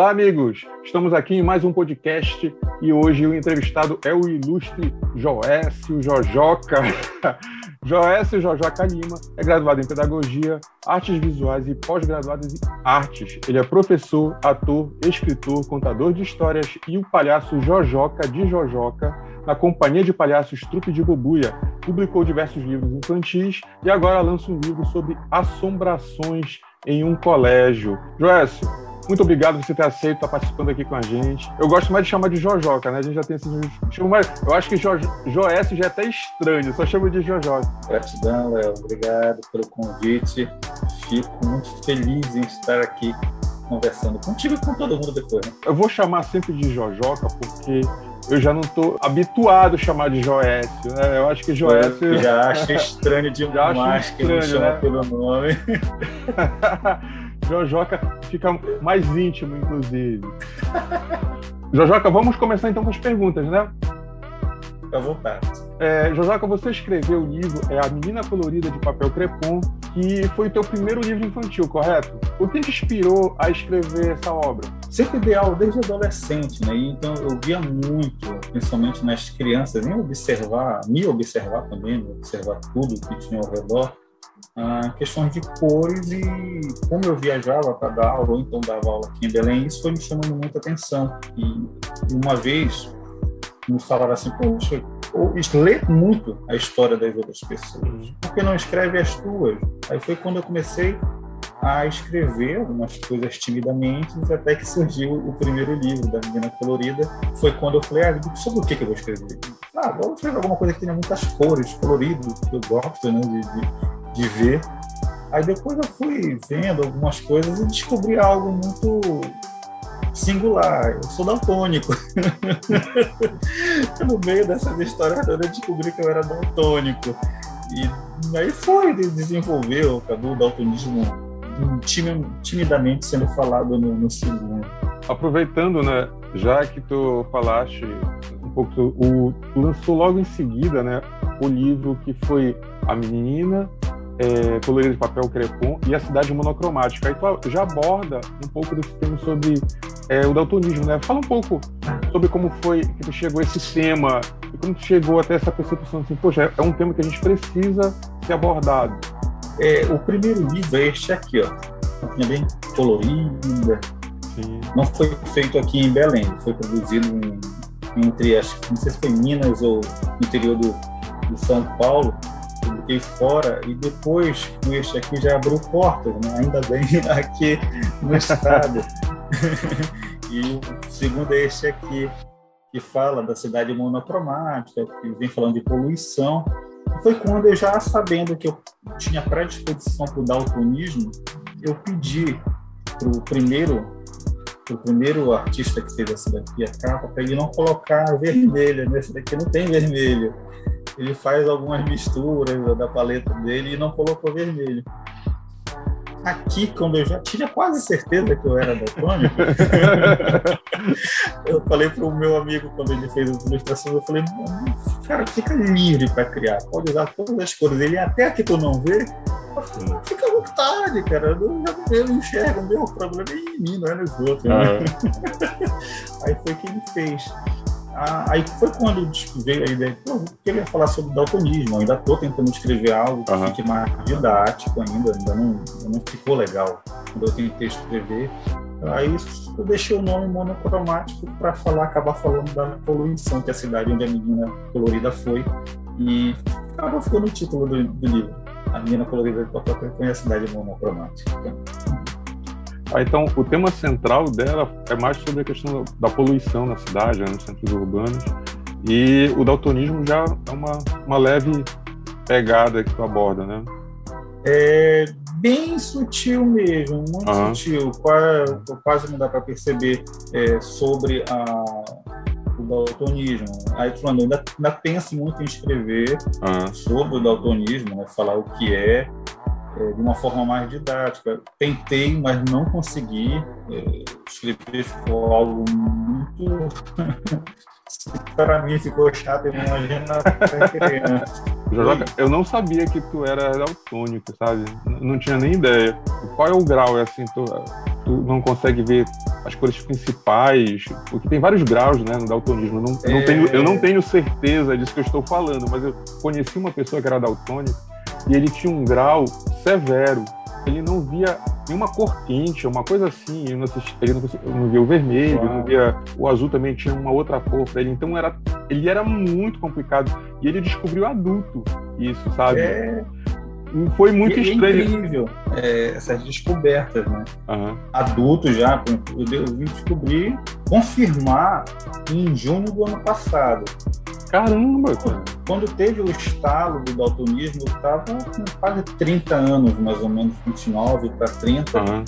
Olá, amigos! Estamos aqui em mais um podcast e hoje o entrevistado é o ilustre Joécio Jojoca. Joécio Jojoca Lima é graduado em Pedagogia, Artes Visuais e pós-graduado em Artes. Ele é professor, ator, escritor, contador de histórias e o palhaço Jojoca de Jojoca na Companhia de Palhaços Trupe de Bobuia. Publicou diversos livros infantis e agora lança um livro sobre assombrações em um colégio. Joécio, muito obrigado por você ter aceito estar participando aqui com a gente. Eu gosto mais de chamar de Jojoca, né? A gente já tem esse. Mais... Eu acho que jo... Joécio já é até estranho, só chamo de Jojoca. Gratidão, Léo. Obrigado pelo convite. Fico muito feliz em estar aqui conversando contigo e com todo mundo depois. Né? Eu vou chamar sempre de Jojoca porque eu já não estou habituado a chamar de Joécio. Né? Eu acho que Joécio. Eu já acho estranho demais já acho que estranho, me chama né? pelo nome. Jojoca fica mais íntimo, inclusive. Jojoca, vamos começar então com as perguntas, né? Fica à vontade. É, Jojoca, você escreveu o livro é A Menina Colorida de Papel Crepom, que foi o teu primeiro livro infantil, correto? O que te inspirou a escrever essa obra? Sempre ideal desde adolescente, né? Então eu via muito, principalmente nas crianças, em observar, me observar também, observar tudo que tinha ao redor ah, questões de cores e como eu viajava para dar aula, ou então dava aula aqui em Belém, isso foi me chamando muita atenção. E, e uma vez me falaram assim, poxa, lê muito a história das outras pessoas, uhum. por que não escreve as tuas? Aí foi quando eu comecei a escrever algumas coisas timidamente, até que surgiu o primeiro livro da Menina Colorida. Foi quando eu falei, ah, sobre o que, que eu vou escrever? Ah, vou escrever alguma coisa que tenha muitas cores, colorido, que eu gosto, né, de, de de ver. Aí depois eu fui vendo algumas coisas e descobri algo muito singular. Eu sou daltônico. no meio dessa história toda eu descobri que eu era daltônico. E aí foi desenvolver o cabo daltonismo timidamente sendo falado no, no segundo. Aproveitando, né, já que tu falaste um pouco, o, lançou logo em seguida, né, o livro que foi A Menina é, colorida de papel crepom e a cidade monocromática. Aí tu já aborda um pouco desse tema sobre é, o daltonismo, né? Fala um pouco sobre como foi que tu chegou a esse tema e como tu chegou até essa percepção assim, poxa, é um tema que a gente precisa ser abordado. É, o primeiro livro é este aqui, ó. Uma bem colorida. Sim. Não foi feito aqui em Belém, foi produzido em, entre, acho, não sei se foi Minas ou interior do, de São Paulo publiquei fora e depois com este aqui já abriu portas, né? ainda bem aqui no estado. e o segundo é este aqui, que fala da cidade monocromática, que vem falando de poluição. Foi quando eu já sabendo que eu tinha predisposição para o daltonismo, eu pedi para o primeiro o primeiro artista que fez essa daqui, a capa, para ele não colocar vermelha, né? Esse daqui não tem vermelho ele faz algumas misturas da paleta dele e não colocou vermelho. Aqui, quando eu já tinha quase certeza que eu era daltônico, eu falei para o meu amigo, quando ele fez as ilustrações, eu falei, cara, fica livre para criar, pode usar todas as cores. Ele, até que tu não vê, fica à vontade, cara, eu, eu enxergo, o meu problema é em mim, não é nos outros. Né? Aí foi que ele fez. Ah, aí foi quando veio a ideia, pô, eu queria falar sobre daltonismo, ainda estou tentando escrever algo que uhum. fique mais didático ainda, ainda não, não ficou legal quando eu tentei escrever. Aí eu deixei o nome monocromático para falar, acabar falando da poluição que é a cidade onde a menina colorida foi e acabou ficando o título do, do livro. A menina colorida de foi a cidade monocromática. Ah, então, o tema central dela é mais sobre a questão da poluição na cidade, né, nos centros urbanos. E o daltonismo já é uma, uma leve pegada que tu aborda, né? É bem sutil mesmo, muito uhum. sutil. Quase, quase não dá para perceber é, sobre a, o daltonismo. Aí, falando, ainda, ainda penso muito em escrever uhum. sobre o daltonismo, né, falar o que é, é, de uma forma mais didática. Tentei, mas não consegui. É, escrever ficou algo muito. para mim ficou chato, imagina para criança. Jojoca, eu não sabia que tu era daltônico, sabe? Não tinha nem ideia. Qual é o grau? É assim, tu, tu não consegue ver as cores principais, porque tem vários graus né, no daltonismo. Eu não, é... não tenho, eu não tenho certeza disso que eu estou falando, mas eu conheci uma pessoa que era daltônica e ele tinha um grau severo. Ele não via nenhuma cor quente, uma coisa assim. Ele não, assistia, ele não, não via o vermelho, não via o azul também tinha uma outra cor para ele. Então era, ele era muito complicado. E ele descobriu adulto isso, sabe? É foi muito e, estranho. É incrível é, essas descobertas, né? Uhum. Adulto já, eu vim descobrir, confirmar em junho do ano passado. Caramba! Quando teve o estalo do daltonismo, eu estava com quase 30 anos, mais ou menos, 29 para 30. Uhum.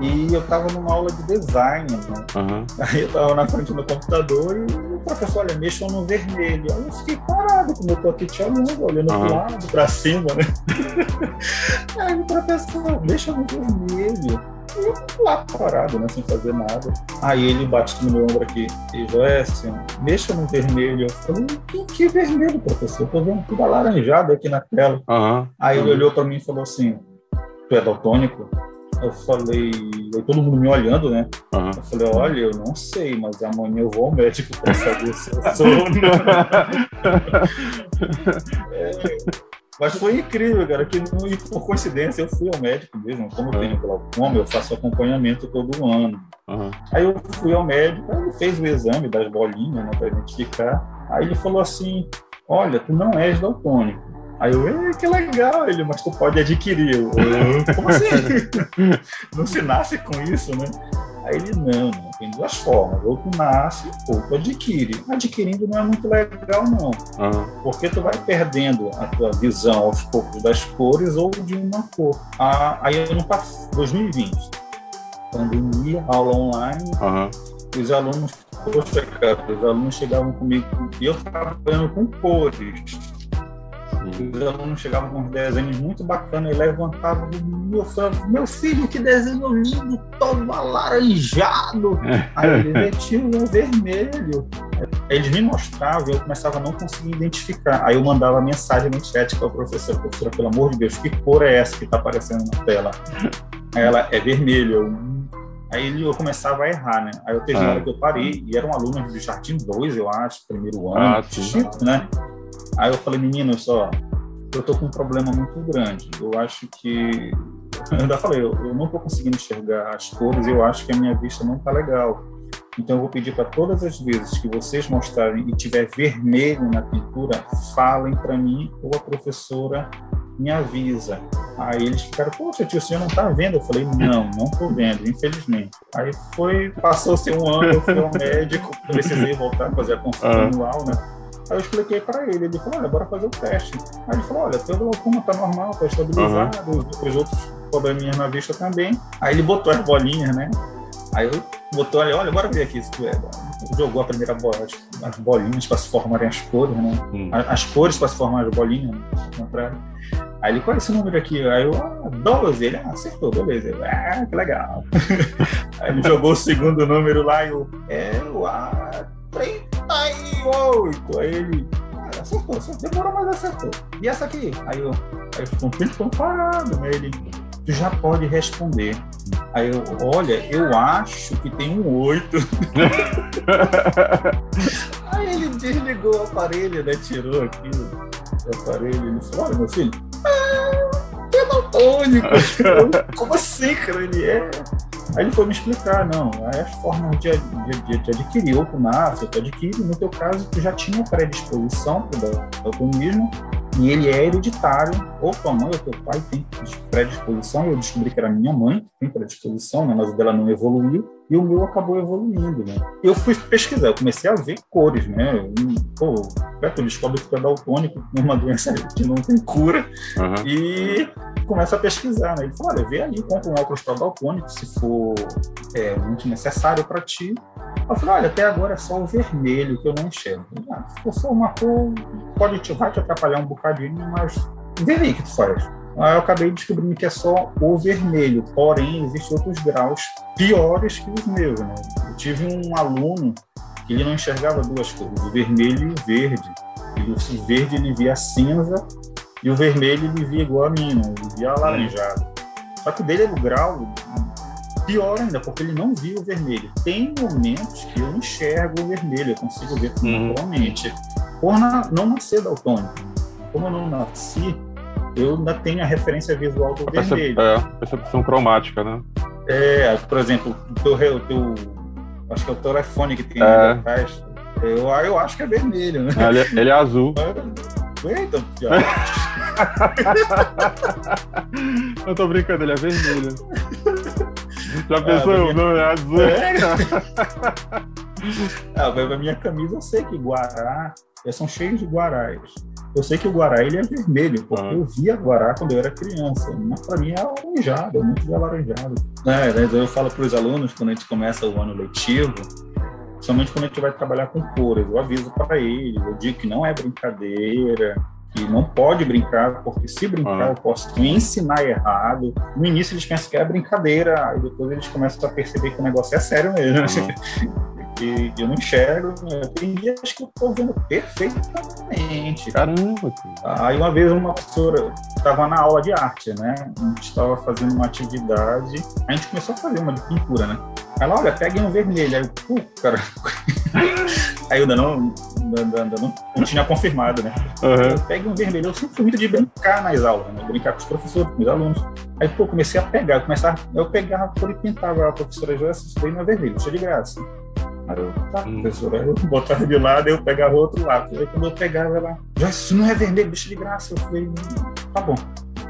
E eu estava numa aula de design, né? Uhum. Aí eu estava na frente do computador e o professor, olha, mexam no vermelho. Aí eu fiquei parado, como eu tô aqui te olhando, olhando uhum. pro lado, para cima, né? Aí o professor, mexa no vermelho. E eu lá parado, né, sem fazer nada. Aí ele bate no meu ombro aqui, e Joécio, mexa no vermelho. Eu falei, que, que vermelho, professor? Eu tô vendo tudo alaranjado aqui na tela. Uhum. Aí ele olhou para mim e falou assim, tu é daltônico? Eu falei, aí todo mundo me olhando, né? Uhum. Eu falei, olha, eu não sei, mas amanhã eu vou ao médico para saber se eu sou ou não. é, mas foi incrível, cara, que e por coincidência eu fui ao médico mesmo, como eu tenho glaucoma, eu faço acompanhamento todo ano. Uhum. Aí eu fui ao médico, ele fez o exame das bolinhas, né, para identificar. Aí ele falou assim, olha, tu não és daltônico Aí eu, que legal, ele, mas tu pode adquirir. Eu, Como assim? não se nasce com isso, né? Aí ele, não, não, tem duas formas. Ou tu nasce, ou tu adquire. Adquirindo não é muito legal, não. Uhum. Porque tu vai perdendo a tua visão aos poucos das cores ou de uma cor. Ah, aí eu não passei, 2020, pandemia, aula online, uhum. os alunos, poxa, cara, os alunos chegavam comigo, e eu trabalhando com cores os alunos chegavam com uns desenhos muito bacanas e levantavam meu, meu filho, que desenho lindo, todo alaranjado. Aí ele tio, é vermelho. Eles me mostravam e eu começava a não conseguir identificar. Aí eu mandava mensagem no chat para o professor, professora, pelo amor de Deus, que cor é essa que está aparecendo na tela? Ela é vermelho. Aí eu começava a errar, né? Aí eu teve uma ah. hora que eu parei, e eram alunos do Jardim 2, eu acho, primeiro ano, ah, tipo, né? Aí eu falei, menino, só, eu tô com um problema muito grande. Eu acho que. Eu ainda falei, eu, eu não tô conseguindo enxergar as cores, eu acho que a minha vista não tá legal. Então eu vou pedir para todas as vezes que vocês mostrarem e tiver vermelho na pintura, falem para mim ou a professora me avisa. Aí eles ficaram, poxa, tio, o senhor não tá vendo? Eu falei, não, não tô vendo, infelizmente. Aí foi, passou-se um ano, eu fui ao médico, precisei voltar a fazer a consulta uhum. anual, né? Aí eu expliquei para ele, ele falou, olha, bora fazer o teste. Aí ele falou, olha, teu glaucoma tá normal, tá estabilizado, uhum. os, outros probleminhas na vista também. Aí ele botou as bolinhas, né? Aí eu botou ali, olha, bora ver aqui se tu é. Jogou a primeira bola, as bolinhas para se formarem as cores, né? Hum. As, cores para se formar as bolinhas, né? Aí ele, qual é esse número aqui? Aí eu, ah, 12. Ele, ah, acertou, beleza. Eu, ah, que legal. Aí ele jogou o segundo número lá e eu, é, o A, 38. Aí ele, ah, acertou, acertou, demorou, mas acertou. E essa aqui? Aí eu, aí ficou um tempo parado, né? Ele, tu já pode responder. Aí eu, olha, eu acho que tem um 8. aí ele desligou o aparelho, né? Tirou aqui o aparelho. Ele falou, olha, meu filho, ah, é daltônico. Como assim, cara? Ele é Aí ele foi me explicar, não, as formas de, de, de adquirir, ou tu nasce, tu adquire, no teu caso, tu já tinha predisposição para o daltonismo, e ele é hereditário, ou tua mãe ou teu pai tem predisposição, eu descobri que era minha mãe que tem predisposição, né, mas o dela não evoluiu, e o meu acabou evoluindo, né. Eu fui pesquisar, eu comecei a ver cores, né, e, pô, tu descobre que tu é daltônico, uma doença que não tem cura, uhum. e começa a pesquisar, né, ele falou, olha, vê ali, compra um óculos para daltônico, se for é, muito necessário para ti, eu falei, olha, até agora é só o vermelho que eu não enxergo. Ah, se for uma cor, pode te, vai te atrapalhar um bocadinho, mas vê aí que tu faz. Aí eu acabei descobrindo que é só o vermelho, porém existem outros graus piores que os meus. Né? Eu tive um aluno que ele não enxergava duas cores, o vermelho e o verde. E o verde ele via cinza e o vermelho ele via igual a mim, né? ele via alaranjado. Só que dele era o grau pior ainda, porque ele não viu o vermelho. Tem momentos que eu enxergo o vermelho, eu consigo ver naturalmente. Uhum. Por na, não nascer daltônico. Como eu não nasci, eu ainda tenho a referência visual do a vermelho. É, percepção cromática, né? É, por exemplo, o teu, teu acho que é o telefone que tem é. atrás, eu, eu acho que é vermelho, né? Ele, ele é azul. Eita, Eu tô brincando, ele é vermelho. Já ah, pensou? Minha... Não, é azul. É? ah, a minha camisa eu sei que Guará, eles são cheios de Guarás. Eu sei que o Guará ele é vermelho, porque ah. eu via Guará quando eu era criança. Mas para mim é alaranjado, é muito de alaranjado. É, eu falo para os alunos, quando a gente começa o ano letivo, somente quando a gente vai trabalhar com cores, eu aviso para eles, eu digo que não é brincadeira, que não pode brincar, porque se brincar eu posso ensinar errado. No início eles pensam que é brincadeira, aí depois eles começam a perceber que o negócio é sério mesmo. que eu não enxergo. Né? Tem dias que eu estou vendo perfeitamente. Caramba! Aí uma vez uma professora estava na aula de arte, né? A gente estava fazendo uma atividade, a gente começou a fazer uma de pintura, né? Ela, olha, pegue um vermelho. Aí eu, cara. Aí eu ainda não, ainda, ainda não, não, tinha confirmado, né? Uhum. Um vermelho. Eu sempre fui muito de brincar nas aulas, né? Brincar com os professores, com os alunos. Aí, pô, comecei a pegar, eu começava, eu pegava a cor e pintava a professora Joyce, isso daí não é vermelho, isso é de graça. Aí eu, tá, professora, eu botava de lado e eu pegava outro lado. Aí quando eu pegava ela, isso não é vermelho, deixa de graça. Eu falei, tá bom.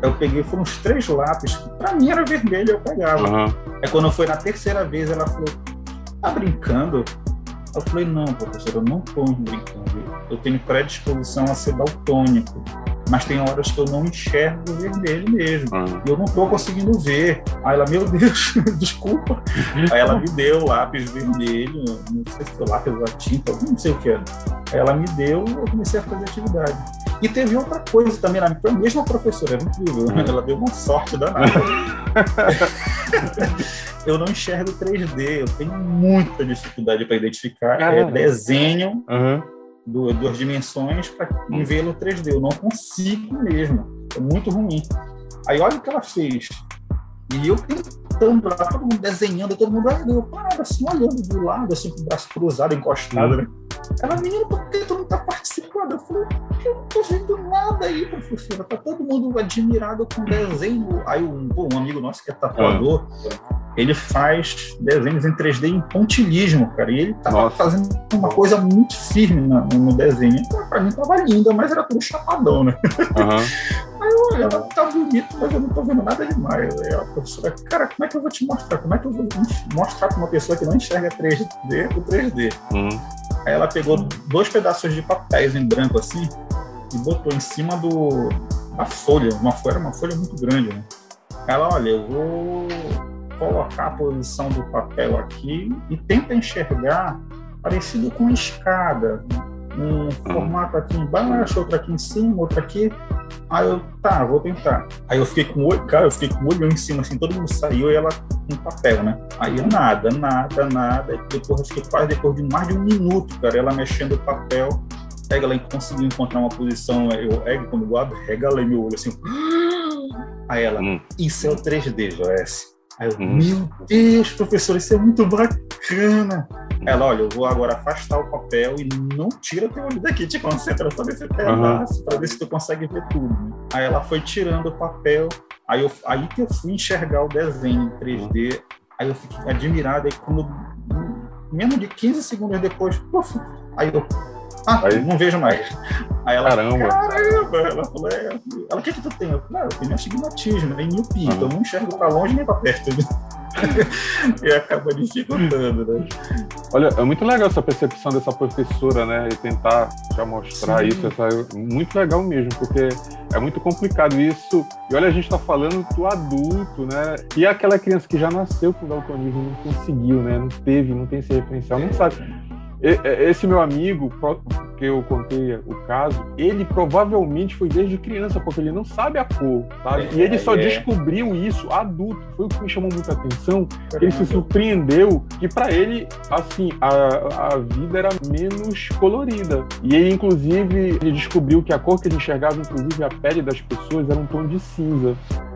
Aí eu peguei, foram uns três lápis, que pra mim era vermelho, eu pegava. Uhum. Aí quando foi na terceira vez, ela falou, tá brincando? Eu falei, não, professora, eu não tô brincando. Eu tenho predisposição a ser daltônico mas tem horas que eu não enxergo o vermelho mesmo. Uhum. E eu não estou conseguindo ver. Aí ela, meu Deus, desculpa. Aí ela me deu lápis vermelho, não sei se foi lápis ou tinta, não sei o que era. Aí ela me deu e eu comecei a fazer atividade. E teve outra coisa também, foi a mesma professora, era incrível. Uhum. Ela deu uma sorte danada. eu não enxergo 3D, eu tenho muita dificuldade para identificar. É desenho. Uhum duas dimensões para ver no 3D. Eu não consigo mesmo. É muito ruim. Aí olha o que ela fez. E eu tentando lá, todo mundo desenhando, todo mundo eu parado assim, olhando do lado, assim, com o braço cruzado, encostado, né? Ela, menina, por que tu não tá participando? Eu falei, eu não tô vendo nada aí, professora. Tá todo mundo admirado com desenho. Aí um, um amigo nosso que é tatuador, ele faz desenhos em 3D em pontilhismo, cara. E ele tava Nossa. fazendo uma coisa muito firme no, no desenho. Então, pra mim tava linda, mas era tudo chapadão, né? Uhum. Aí eu olho, ela tá bonito, mas eu não tô vendo nada demais. Aí a professora, cara, como é que eu vou te mostrar? Como é que eu vou mostrar pra uma pessoa que não enxerga 3D o 3D? Uhum. Aí ela pegou dois pedaços de papéis em branco assim e botou em cima do da folha, uma folha, uma folha muito grande, né? Ela, olha, eu vou colocar a posição do papel aqui e tenta enxergar parecido com escada, um formato aqui embaixo, outro aqui em cima, outro aqui. Aí eu, tá, vou tentar. Aí eu fiquei com o olho, cara, eu fiquei com o olho em cima, assim, todo mundo saiu e ela com papel, né? Aí eu nada, nada, nada. E depois, acho que quase depois de mais de um minuto, cara, ela mexendo o papel, pega ela conseguiu encontrar uma posição, eu, é, quando guardo, regalei meu olho assim. Aí ela, hum. isso é o 3D, Joyce. Aí eu, hum. meu Deus, professor, isso é muito bacana. Ela, olha, eu vou agora afastar o papel e não tira teu olho daqui, te concentra só nesse pedaço, uhum. para ver se tu consegue ver tudo. Né? Aí ela foi tirando o papel, aí, eu, aí que eu fui enxergar o desenho em 3D, aí eu fiquei admirado, aí quando, menos de 15 segundos depois, puf, aí eu, ah, aí, não vejo mais. Aí ela, caramba, caramba ela falou, é, ela, o que que tu tem? Eu falei, ah, eu tenho astigmatismo, nem miopia, uhum. então não enxergo para longe nem para perto. e acaba dificultando, né? Olha, é muito legal essa percepção dessa professora, né? E tentar já mostrar Sim. isso. Essa, muito legal mesmo, porque é muito complicado isso. E olha, a gente está falando do adulto, né? E aquela criança que já nasceu com daltonismo não conseguiu, né? Não teve, não tem esse referencial, não sabe. Esse meu amigo, que eu contei o caso, ele provavelmente foi desde criança, porque ele não sabe a cor, sabe? E ele só é. descobriu isso adulto. Foi o que me chamou muita atenção. Ele se surpreendeu que para ele, assim, a, a vida era menos colorida. E ele, inclusive, ele descobriu que a cor que ele enxergava, inclusive a pele das pessoas, era um tom de cinza.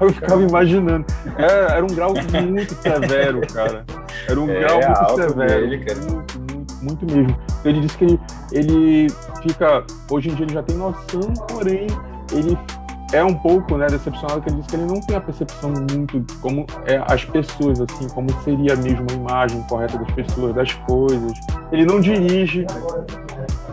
Eu ficava imaginando. Era, é, era um grau muito severo, cara. Era um é, grau muito severo. Dele, muito, muito, muito mesmo. Ele disse que ele, ele fica. Hoje em dia ele já tem noção, porém, ele é um pouco né, decepcionado que ele disse que ele não tem a percepção muito de como é as pessoas, assim, como seria mesmo a imagem correta das pessoas, das coisas. Ele não dirige.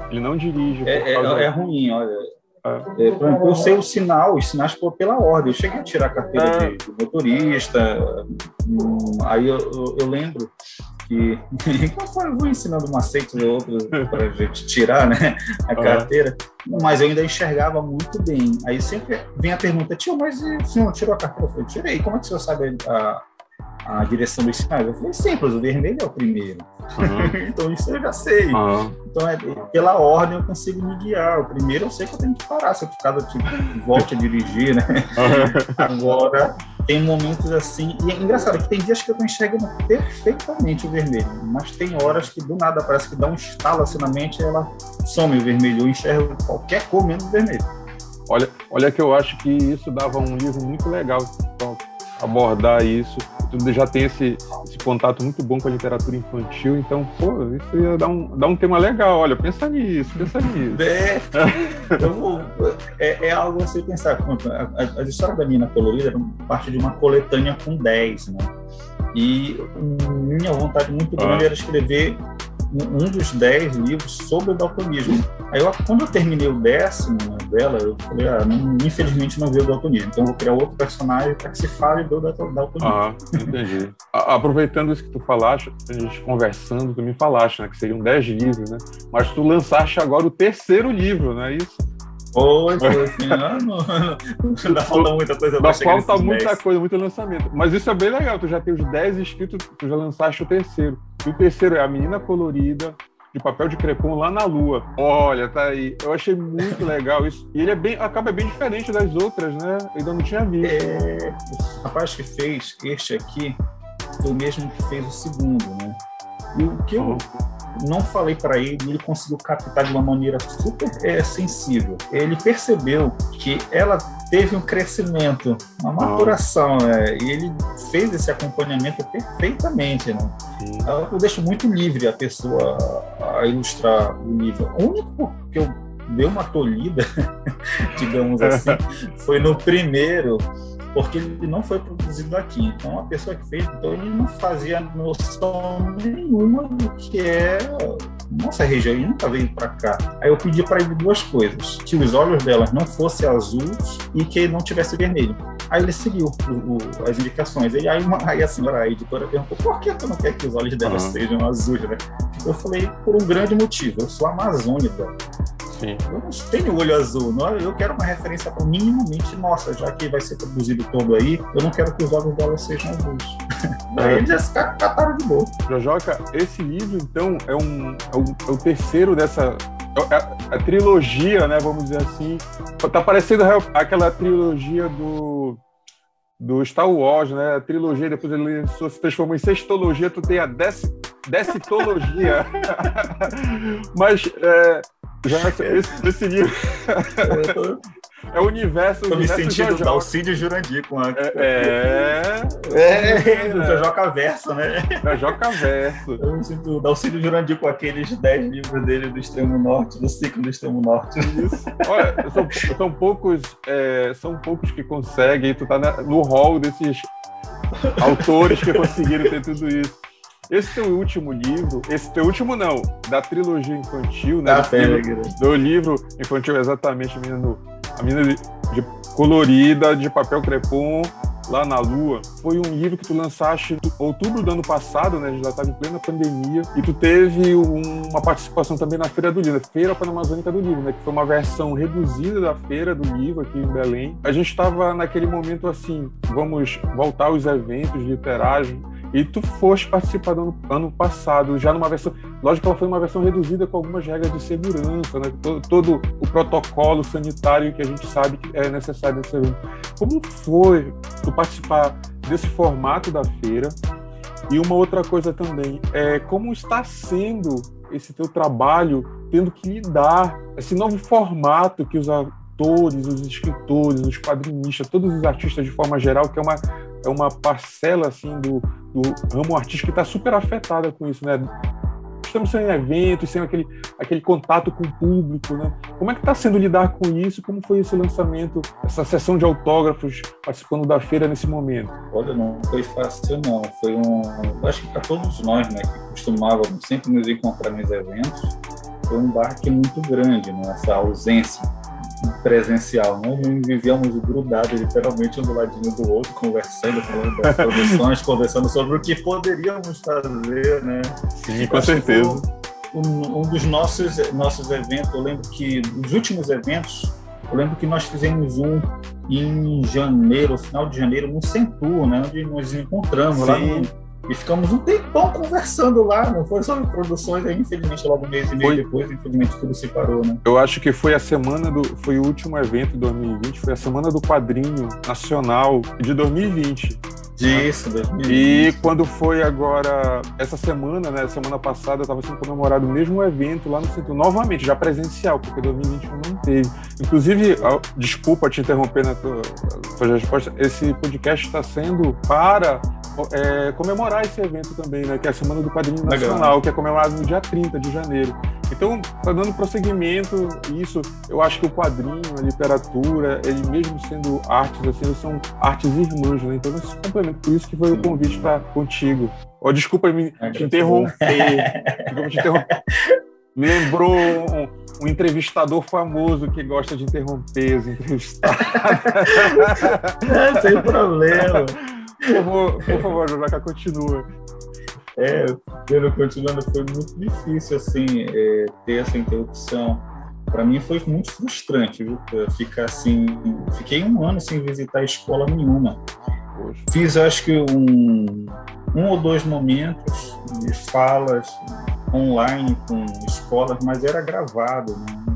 Ele não dirige. É, é, é ruim, olha. É, exemplo, eu sei o sinal, os sinais por, pela ordem. Eu cheguei a tirar a carteira é. de, de, motorista, hum, aí eu, eu, eu, lembro que eu vou ensinando macetes ou outros para a gente tirar né, a carteira, mas eu ainda enxergava muito bem. Aí sempre vem a pergunta, tio, mas o senhor tirou a carteira? Eu falei, tirei, como é que o senhor sabe a, a direção dos sinais? Eu falei, simples, o vermelho é o primeiro. Uhum. então isso eu já sei. Uhum. Então é, pela ordem eu consigo me guiar. O primeiro eu sei que eu tenho que parar, se eu eu tipo, volte a dirigir, né? Uhum. Agora tem momentos assim, e é engraçado que tem dias que eu tô enxergando perfeitamente o vermelho, mas tem horas que do nada parece que dá um estalo assim na mente e ela some o vermelho. Eu enxergo qualquer cor menos vermelho. Olha, olha que eu acho que isso dava um livro muito legal abordar isso. Tu já tem esse, esse contato muito bom com a literatura infantil, então, pô, isso ia dar um, dar um tema legal. Olha, pensa nisso, pensa nisso. É, vou, é, é, algo a se pensar. As histórias da Mina Colorida eram parte de uma coletânea com 10, né? E minha vontade muito grande ah. era escrever um dos dez livros sobre o daltonismo. Aí, eu, quando eu terminei o décimo dela, eu falei, ah, não, infelizmente não veio o daltonismo, então vou criar outro personagem para que se fale do daltonismo. Ah, entendi. Aproveitando isso que tu falaste, a gente conversando, tu me falaste, né, que seriam dez livros, né? Mas tu lançaste agora o terceiro livro, não é isso? Foi, foi assim, ah, não, não, falta muita coisa pra falta muita 10. coisa, muito lançamento. Mas isso é bem legal, tu já tem os 10 inscritos, tu já lançaste o terceiro. E o terceiro é a Menina Colorida, de papel de crepom lá na lua. Olha, tá aí. Eu achei muito legal isso. E ele é bem, acaba bem diferente das outras, né? Eu ainda não tinha visto. É, o rapaz que fez este aqui foi o mesmo que fez o segundo, né? E o que eu não falei para ele, ele conseguiu captar de uma maneira super é, sensível. Ele percebeu que ela teve um crescimento, uma maturação, né? e ele fez esse acompanhamento perfeitamente. Né? Eu deixo muito livre a pessoa a ilustrar o livro. O único que eu dei uma tolhida, digamos assim, foi no primeiro porque ele não foi produzido aqui. Então, a pessoa que fez, então ele não fazia noção nenhuma do que é nossa região, ele nunca veio para cá. Aí eu pedi para ele duas coisas: que os olhos dela não fossem azuis e que não tivesse vermelho. Aí ele seguiu o, o, as indicações. E aí, uma, aí a senhora, a editora, perguntou: por que tu não quer que os olhos dela uhum. sejam azuis, né? Eu falei: por um grande motivo. Eu sou amazônica. Sim. Eu não tenho olho azul, não, eu quero uma referência minimamente nossa, já que vai ser produzido todo aí, eu não quero que os olhos dela sejam azuis. É. Aí eles já cataram de boa. Jojoca, esse livro, então, é, um, é, o, é o terceiro dessa a, é, é a, trilogia, né, vamos dizer assim, tá parecendo aquela trilogia do do Star Wars, né? A trilogia, depois ele se transformou em sextologia, tu tem a dec, decitologia. Mas é, já esse, esse livro. É o universo. Tô me sentindo Dalcídio Jurandir com a. É. É, é do Jojoca Verso, né? Jojoca Verso. Eu me sinto Dalcídio Jurandir com aqueles 10 livros dele do Extremo Norte, do ciclo do Extremo Norte. Isso. Olha, são, são poucos, é, são poucos que conseguem, tu tá no hall desses autores que conseguiram ter tudo isso. Esse teu último livro, esse teu último não, da trilogia infantil, né? do, livro, do livro infantil, exatamente, a menina, a menina de, de, colorida, de papel crepom, lá na Lua. Foi um livro que tu lançaste em outubro do ano passado, né? A gente já estava em plena pandemia. E tu teve um, uma participação também na Feira do Livro, Feira Panamazônica do Livro, né? Que foi uma versão reduzida da Feira do Livro aqui em Belém. A gente estava naquele momento assim, vamos voltar aos eventos literários e tu foste participar do ano, ano, passado, já numa versão. Lógico que ela foi uma versão reduzida com algumas regras de segurança, né? todo, todo o protocolo sanitário que a gente sabe que é necessário nesse evento. Como foi tu participar desse formato da feira? E uma outra coisa também, é como está sendo esse teu trabalho tendo que lidar esse novo formato que os autores, os escritores, os quadrinistas, todos os artistas de forma geral, que é uma, é uma parcela assim do, do ramo artístico que está super afetada com isso, né? estamos sem eventos, sem aquele, aquele contato com o público, né? Como é que está sendo lidar com isso? Como foi esse lançamento, essa sessão de autógrafos participando da feira nesse momento? Olha, não foi fácil não. Foi um, acho que para todos nós, né, que costumávamos sempre nos encontrar nos eventos, foi um barque muito grande, né? Essa ausência presencial. Nós né? vivíamos grudados, literalmente, um do ladinho do outro, conversando, falando das produções, conversando sobre o que poderíamos fazer, né? Sim, com certeza. Um, um, dos nossos, nossos eventos, eu lembro que os últimos eventos, eu lembro que nós fizemos um em janeiro, final de janeiro, no Centur, né? Onde nós nos encontramos Sim. lá no e ficamos um tempão conversando lá, não foi sobre produções, aí infelizmente logo um mês e meio foi. depois, infelizmente tudo se parou, né? Eu acho que foi a semana do. Foi o último evento de 2020, foi a semana do quadrinho nacional de 2020. Isso, 2020. E quando foi agora, essa semana, né? Semana passada, estava sendo comemorado o mesmo evento lá no centro, novamente, já presencial, porque 2021 não teve. Inclusive, desculpa te interromper na tua, tua resposta, esse podcast está sendo para é, comemorar esse evento também, né? Que é a Semana do Quadrinho Nacional, Legal. que é comemorado no dia 30 de janeiro. Então, tá dando prosseguimento isso. Eu acho que o quadrinho, a literatura, ele mesmo sendo artes, assim, eles são artes irmãs, né? Então, esse Por isso que foi o convite para contigo. Oh, desculpa me te interromper. desculpa te interromper. Me lembrou um, um, entrevistador famoso que gosta de interromper os entrevistados. é, sem problema. Por favor, por favor, continua. É, pelo continuando, foi muito difícil, assim, é, ter essa interrupção. Para mim foi muito frustrante, viu? Ficar assim, fiquei um ano sem visitar escola nenhuma. Poxa. Fiz, acho que um, um ou dois momentos de falas online com escolas, mas era gravado, né?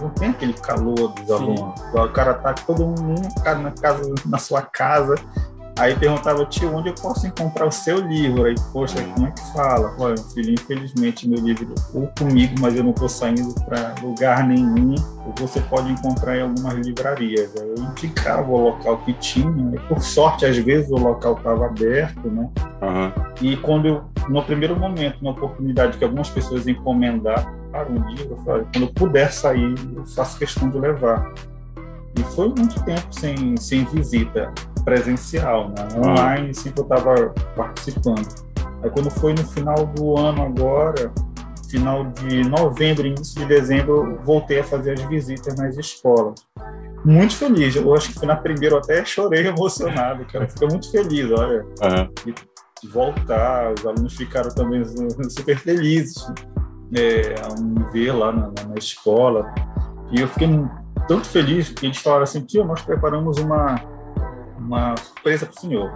não tem aquele calor dos alunos. O cara tá todo mundo na casa, na sua casa, Aí perguntava, tio, onde eu posso encontrar o seu livro? Aí, poxa, como é que fala? Olha, filho, infelizmente meu livro ou comigo, mas eu não estou saindo para lugar nenhum. Ou você pode encontrar em algumas livrarias. Aí eu indicava o local que tinha. E, por sorte, às vezes o local estava aberto, né? Uhum. E quando eu, no primeiro momento, na oportunidade que algumas pessoas encomendaram um livro, eu falei, quando eu puder sair, eu faço questão de levar. E foi muito tempo sem, sem visita presencial, né? Online sempre eu estava participando. Aí quando foi no final do ano agora, final de novembro, início de dezembro, voltei a fazer as visitas nas escolas. Muito feliz. Eu acho que foi na primeira, eu até chorei emocionado, cara. Fiquei muito feliz, olha. Uhum. De, voltar, os alunos ficaram também super felizes é, ao me ver lá na, na, escola. E eu fiquei tanto feliz que eles falaram assim, tio, nós preparamos uma uma surpresa para o senhor.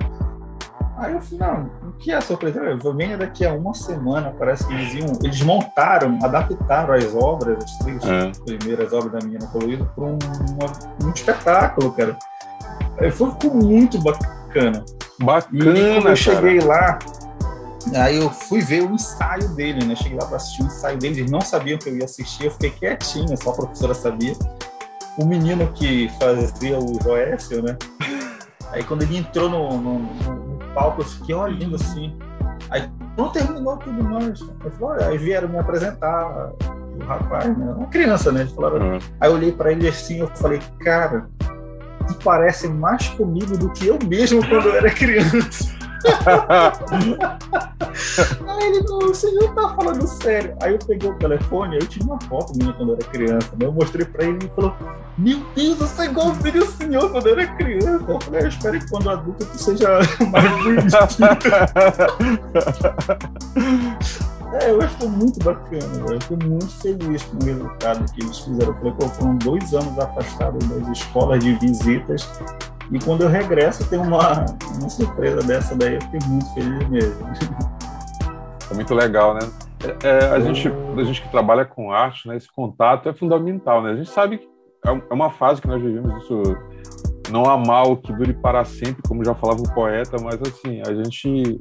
Aí eu falei, não, o que é a surpresa? Eu venho daqui a uma semana, parece que eles iam, eles montaram, adaptaram as obras, as três é. primeiras obras da Menina Colorida para um, um espetáculo, cara. Aí foi, ficou muito bacana. Bacana, E quando eu cheguei lá, aí eu fui ver o ensaio dele, né? Cheguei lá para assistir o ensaio dele, eles não sabiam que eu ia assistir, eu fiquei quietinho, só a professora sabia. O menino que fazia o Joécio, né? Aí quando ele entrou no, no, no palco, eu fiquei olhando assim. Aí não terminou tudo mais. Aí, falei, aí vieram me apresentar o rapaz, né? Uma criança, né? Eles falaram. Uhum. Aí eu olhei para ele assim, eu falei, cara, tu parece mais comigo do que eu mesmo quando eu era criança. aí ele falou, o senhor tá falando sério. Aí eu peguei o telefone, eu tinha uma foto minha quando eu era criança, né? Eu mostrei pra ele e ele falou, meu Deus, eu sou igualzinho o senhor quando eu era criança. Eu falei, eu espero que quando adulto tu seja mais bonito. É, eu acho muito bacana, eu fico muito feliz com o resultado que eles fizeram. Eu falei, pô, foram dois anos afastados das escolas de visitas e quando eu regresso, tem uma, uma surpresa dessa daí, eu fiquei muito feliz mesmo. É muito legal, né? É, é, a, gente, a gente que trabalha com arte, né, esse contato é fundamental, né? A gente sabe que é, é uma fase que nós vivemos, isso não há mal que dure para sempre, como já falava o poeta, mas assim, a gente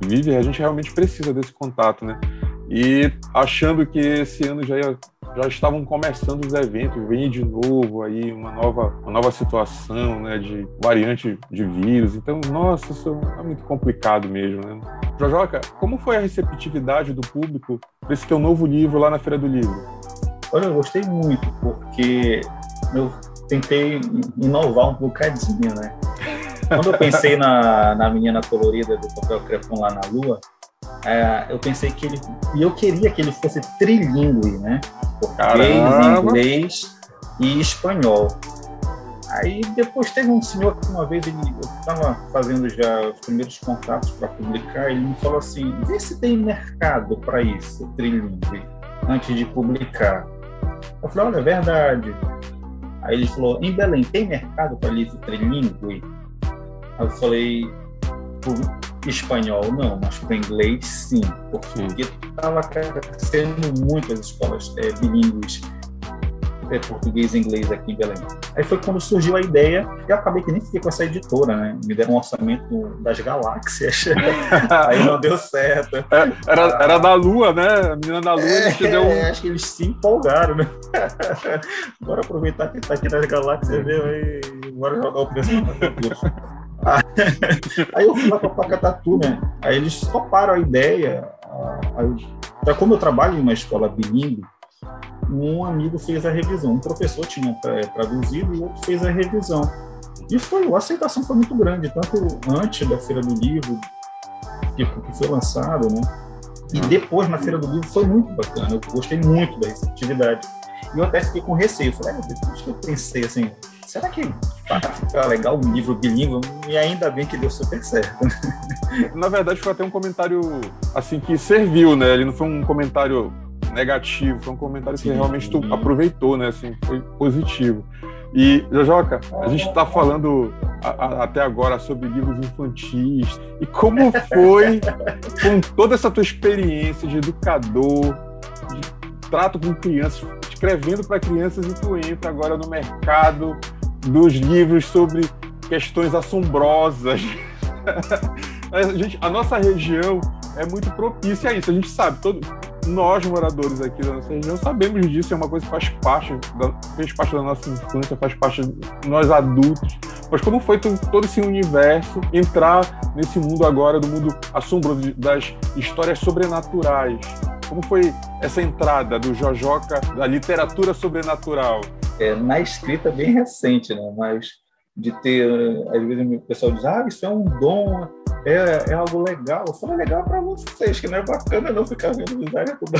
vive, a gente realmente precisa desse contato, né? E achando que esse ano já ia já estavam começando os eventos, vem de novo aí uma nova, uma nova situação, né, de variante de vírus. Então, nossa, isso é muito complicado mesmo, né? Jojoca, como foi a receptividade do público desse teu novo livro lá na Feira do Livro? Olha, eu gostei muito, porque eu tentei inovar um bocadinho, né? Quando eu pensei na, na menina colorida do papel crepom lá na lua, é, eu pensei que ele. E eu queria que ele fosse trilingue, né? Português, Caramba. inglês e espanhol. Aí depois teve um senhor que uma vez ele estava fazendo já os primeiros contatos para publicar, ele me falou assim: vê se tem mercado para isso, trilingue, antes de publicar. Eu falei: olha, é verdade. Aí ele falou: em Belém tem mercado para livro trilingue? Aí eu falei: espanhol não, mas para inglês sim, porque estava crescendo muito as escolas é, bilíngues é, português e inglês aqui em Belém. Aí foi quando surgiu a ideia, eu acabei que nem fiquei com essa editora, né? Me deram um orçamento das galáxias, aí não deu certo. É, era, era da Lua, né? A menina da Lua é, deu um... Acho que eles se empolgaram, né? bora aproveitar que tá aqui nas galáxias mesmo e bora jogar o preço Aí eu fui lá para Pacatatu, né? Aí eles toparam a ideia. Aí, como eu trabalho em uma escola bilíngue, um amigo fez a revisão. Um professor tinha traduzido e o outro fez a revisão. E foi, a aceitação foi muito grande, tanto antes da Feira do Livro, que, que foi lançado, né? E depois na Feira do Livro foi muito bacana. Eu gostei muito da receptividade. E eu até fiquei com receio. Falei, ah, que eu pensei assim, será que vai ficar legal um livro bilíngue? E ainda bem que deu super certo. Na verdade, foi até um comentário assim que serviu, né? Ele não foi um comentário negativo, foi um comentário que realmente tu aproveitou, né? Assim, foi positivo. E, Jojoca, a gente está falando a, a, até agora sobre livros infantis. E como foi, com toda essa tua experiência de educador, de trato com crianças, escrevendo para crianças, e tu entra agora no mercado dos livros sobre questões assombrosas. a, gente, a nossa região é muito propícia a isso. A gente sabe, todo, nós moradores aqui da nossa região sabemos disso, é uma coisa que faz parte da, fez parte da nossa infância, faz parte de nós adultos. Mas como foi todo esse universo entrar nesse mundo agora, do mundo assombroso, das histórias sobrenaturais? Como foi essa entrada do Jojoca, da literatura sobrenatural? É, na escrita bem recente, né? Mas de ter, às vezes o pessoal diz, ah, isso é um dom, é, é algo legal. Eu falo, é legal para vocês, que não é bacana não ficar vendo miséria toda.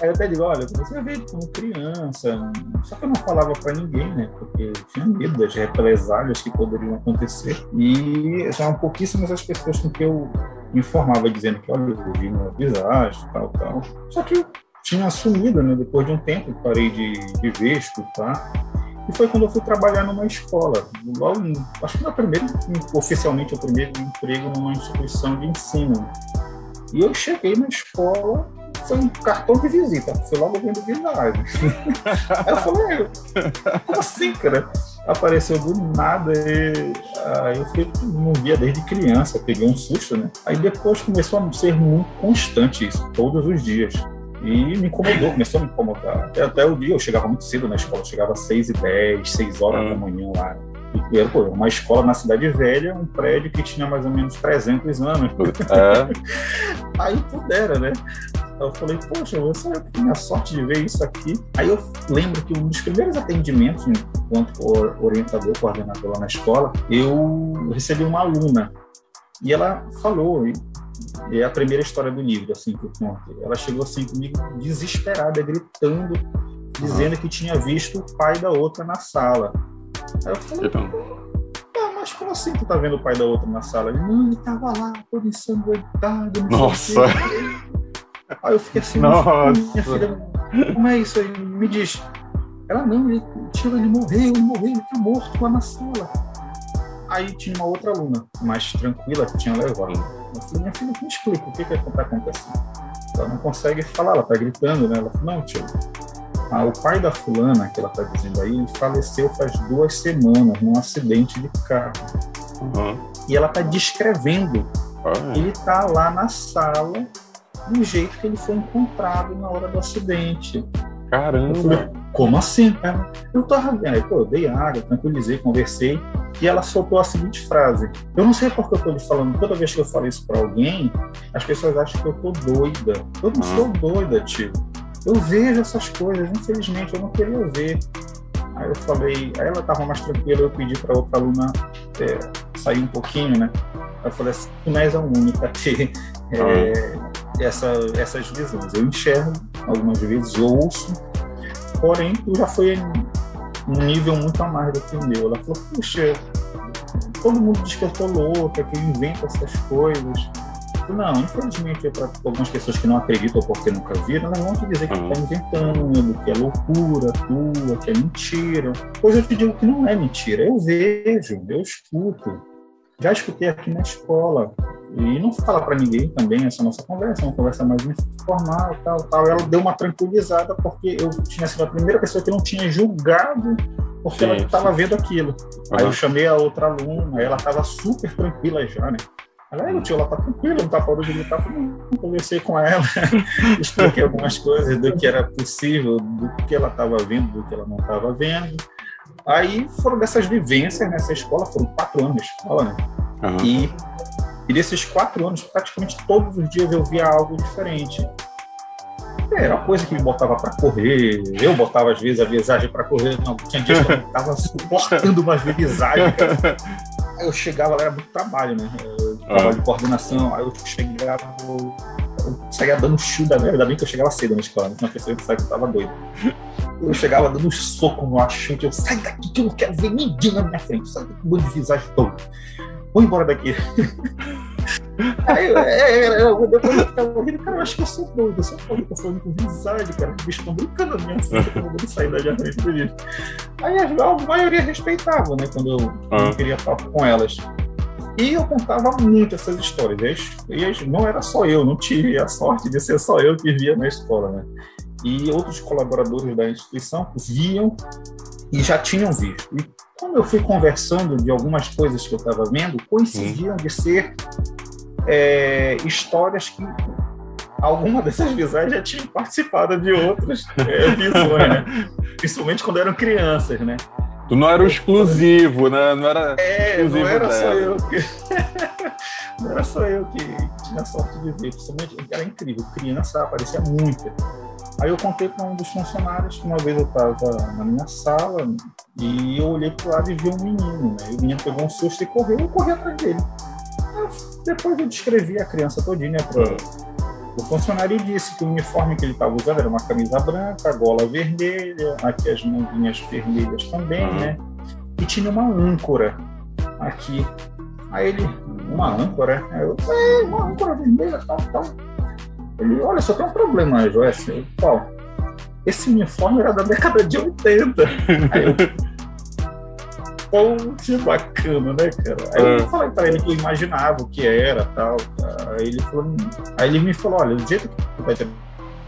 Aí eu até digo, olha, você vê como criança, só que eu não falava para ninguém, né? Porque eu tinha medo das represálias que poderiam acontecer. E já pouquíssimas as pessoas com que eu informava, dizendo que, olha, eu vi uma visagem, tal, tal. Só que tinha assumido, né? Depois de um tempo, parei de, de ver, escutar. E foi quando eu fui trabalhar numa escola. Logo, acho que meu primeiro, oficialmente, o primeiro emprego numa instituição de ensino. E eu cheguei na escola, foi um cartão de visita, foi logo vendo visagem. Aí eu falei, como assim, cara? Apareceu do nada e aí eu fiquei, não via desde criança, peguei um susto, né? Aí depois começou a ser muito constante isso, todos os dias. E me incomodou, começou a me incomodar. Até, até o dia eu chegava muito cedo na escola, chegava às 6 e 10, 6 horas hum. da manhã lá. E era pô, uma escola na Cidade Velha, um prédio que tinha mais ou menos 300 anos. É. Aí pudera, né? Eu falei, poxa, você tem a sorte de ver isso aqui. Aí eu lembro que um dos primeiros atendimentos, enquanto orientador, coordenador lá na escola, eu recebi uma aluna. E ela falou, é a primeira história do livro, assim, que eu conto. Ela chegou assim comigo desesperada, gritando, dizendo que tinha visto o pai da outra na sala. Aí eu falei, então... ah, mas como assim tu tá vendo o pai da outra na sala? Ele, não, ele tava lá, todo ensanguentado. Nossa! Aí eu fiquei assim, Nossa. minha filha, como é isso aí? Me diz. Ela, não, ele, ele morreu, ele morreu, ele tá morto lá na sala. Aí tinha uma outra aluna, mais tranquila, que tinha levado. Eu falei, minha filha, me explica o que que está acontecendo. Ela não consegue falar, ela está gritando, né? Ela falou, não, tio, ah, o pai da fulana, que ela está dizendo aí, faleceu faz duas semanas num acidente de carro. Uhum. E ela está descrevendo. Uhum. Ele está lá na sala do jeito que ele foi encontrado na hora do acidente. Caramba! Falei, Como assim, cara? Eu tava vendo. Aí, pô, eu dei água, tranquilizei, conversei. E ela soltou a seguinte frase: Eu não sei porque eu tô lhe falando, toda vez que eu falo isso para alguém, as pessoas acham que eu tô doida. Eu não sou ah. doida, tio. Eu vejo essas coisas, infelizmente, eu não queria ver. Aí eu falei, aí ela tava mais tranquila, eu pedi para outra aluna é, sair um pouquinho, né? Eu falei assim, tu não és a única que é, essa, essas visões. Eu enxergo algumas vezes, ouço, porém já foi um nível muito a mais do que o meu. Ela falou, puxa, todo mundo diz que eu tô louca, que eu invento essas coisas. Não, infelizmente, é para algumas pessoas que não acreditam porque nunca viram, elas vão te dizer que está uhum. inventando, que é loucura tua, que é mentira. Pois eu te digo que não é mentira. Eu vejo, eu escuto. Já escutei aqui na escola. E não fala para ninguém também essa nossa conversa, é uma conversa mais informal, tal, tal. Ela deu uma tranquilizada porque eu tinha sido a primeira pessoa que não tinha julgado porque sim, ela estava vendo aquilo. Uhum. Aí eu chamei a outra aluna, ela estava super tranquila já, né? Ela, é, tio, ela tá tranquila, não tá parando de gritar. Eu conversei com ela, expliquei algumas coisas do que era possível, do que ela estava vendo, do que ela não estava vendo. Aí foram dessas vivências nessa escola, foram quatro anos de escola, né? Uhum. E, e desses quatro anos, praticamente todos os dias eu via algo diferente. Era uma coisa que me botava para correr, eu botava às vezes a visagem para correr, não, tinha dias que eu não estava suportando umas visagens. Aí eu chegava lá, era muito trabalho, né? Eu, trabalho de coordenação, aí eu chegava, eu, eu saía dando chute da ainda bem que eu chegava cedo na escola, né? Uma pessoa que que eu tava doido. Eu chegava dando soco no achute, eu saio daqui que eu não quero ver ninguém na minha frente, sabe? Um monte de visagem todo. Vou embora daqui. Aí, é, é, eu, depois eu ficava rindo, cara, eu acho que eu sou doido, eu sou doido, eu falando com visagem, cara, o bicho tão brincando na minha frente, eu não sair da minha frente do. Aí a, maioria respeitava, né, quando eu, ah. queria falar com elas. E eu contava muito essas histórias. E não era só eu, não tive a sorte de ser só eu que via na escola, né? E outros colaboradores da instituição viam e já tinham visto. E quando eu fui conversando de algumas coisas que eu estava vendo, coincidiam de ser é, histórias que alguma dessas visões já tinham participado de outras é, visões, né? Principalmente quando eram crianças, né? Tu não era o exclusivo, né? Não era é, não era dela. só eu que... não era só eu que tinha sorte de ver. Principalmente, era incrível. Criança aparecia muito. Aí eu contei para um dos funcionários que uma vez eu estava na minha sala e eu olhei para o lado e vi um menino, né? E o menino pegou um susto e correu, eu corri atrás dele. Depois eu descrevi a criança todinha para o funcionário disse que o uniforme que ele estava usando era uma camisa branca, gola vermelha, aqui as manguinhas vermelhas também, né? E tinha uma âncora aqui. Aí ele, uma âncora? Eu, é, uma âncora vermelha, tal, tal. Ele, olha, só tem um problema, Joyce. Qual? Esse uniforme era da década de 80. Aí eu, que bacana, né, cara? Aí eu é. falei pra ele que eu imaginava o que era tal. Aí ele, falou, aí ele me falou: olha, o jeito que tu vai ter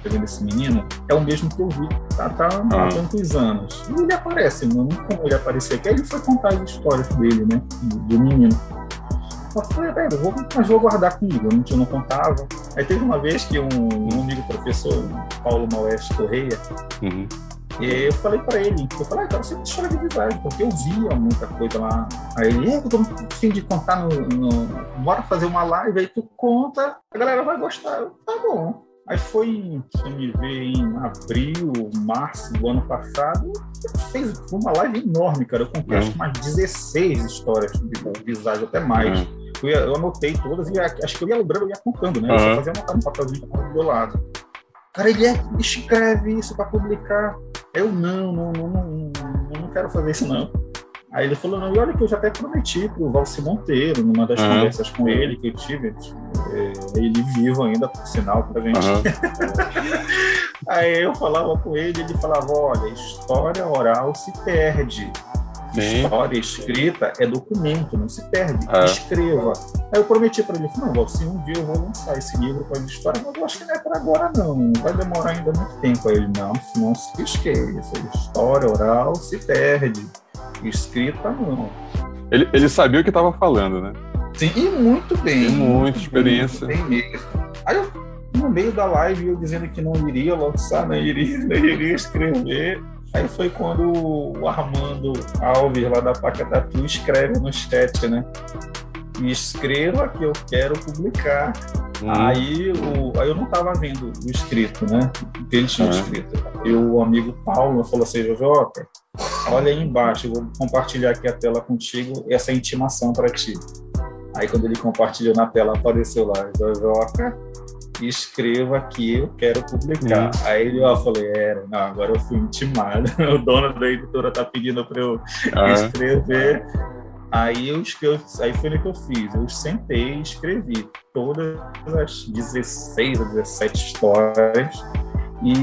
vendo esse menino é o mesmo que eu vi tá, tá há ah. tantos anos. E ele aparece, não como ele apareceu aqui. Aí ele foi contar as histórias dele, né? Do menino. Eu falei, velho, vou, mas vou guardar comigo, eu não, eu contava. Aí teve uma vez que um, um amigo professor, Paulo Maoeste Correia, uhum eu falei para ele, eu falei, ah, cara, você me história de visagem, porque eu via muita coisa lá. Aí ele, é, eu tô fim de contar no, no, Bora fazer uma live, aí tu conta, a galera vai gostar. Eu, tá bom. Aí foi, se me ver, em abril, março do ano passado, fez uma live enorme, cara. Eu contei acho que mais 16 histórias de visagem, até mais. Uhum. Eu, eu, anotei todas e acho que eu ia lembrando, eu ia contando, né? Eu só fazia anotar no papelzinho do meu lado. Cara, ele é, escreve isso para publicar. Eu não, não, não, não, não quero fazer isso não. Aí ele falou, não, e olha que eu já até prometi pro Valci Monteiro, numa das uhum. conversas com ele que eu tive, é, ele vivo ainda, por sinal, pra gente. Uhum. Aí eu falava com ele, ele falava, olha, história oral se perde. Sim. História escrita é documento, não se perde. É. Escreva. Aí eu prometi para ele, não, se um dia eu vou lançar esse livro com as histórias, mas eu acho que não é para agora não, vai demorar ainda muito tempo. Aí ele, não, não se esqueça, história oral se perde, escrita não. Ele, ele sabia o que estava falando, né? Sim, e muito bem. Tem muita experiência. Muito bem mesmo. Aí eu no meio da live eu dizendo que não iria lançar, não iria, não iria escrever. Aí foi quando o Armando Alves, lá da Pacatatu, escreve no chat, né? Escreva que eu quero publicar. Hum. Aí, o, aí eu não estava vendo o escrito, né? Ele tinha escrito. E o amigo Paulo falou assim, Jojoca, olha aí embaixo, eu vou compartilhar aqui a tela contigo, essa intimação para ti. Aí quando ele compartilhou na tela, apareceu lá, Jojoca, escreva que eu quero publicar. Hum. Aí ele, ó, falei, era, não, agora eu fui intimado, o dono da editora tá pedindo para eu ah. escrever. Aí eu escrevi, aí foi o que eu fiz. Eu sentei e escrevi todas as 16 ou 17 histórias e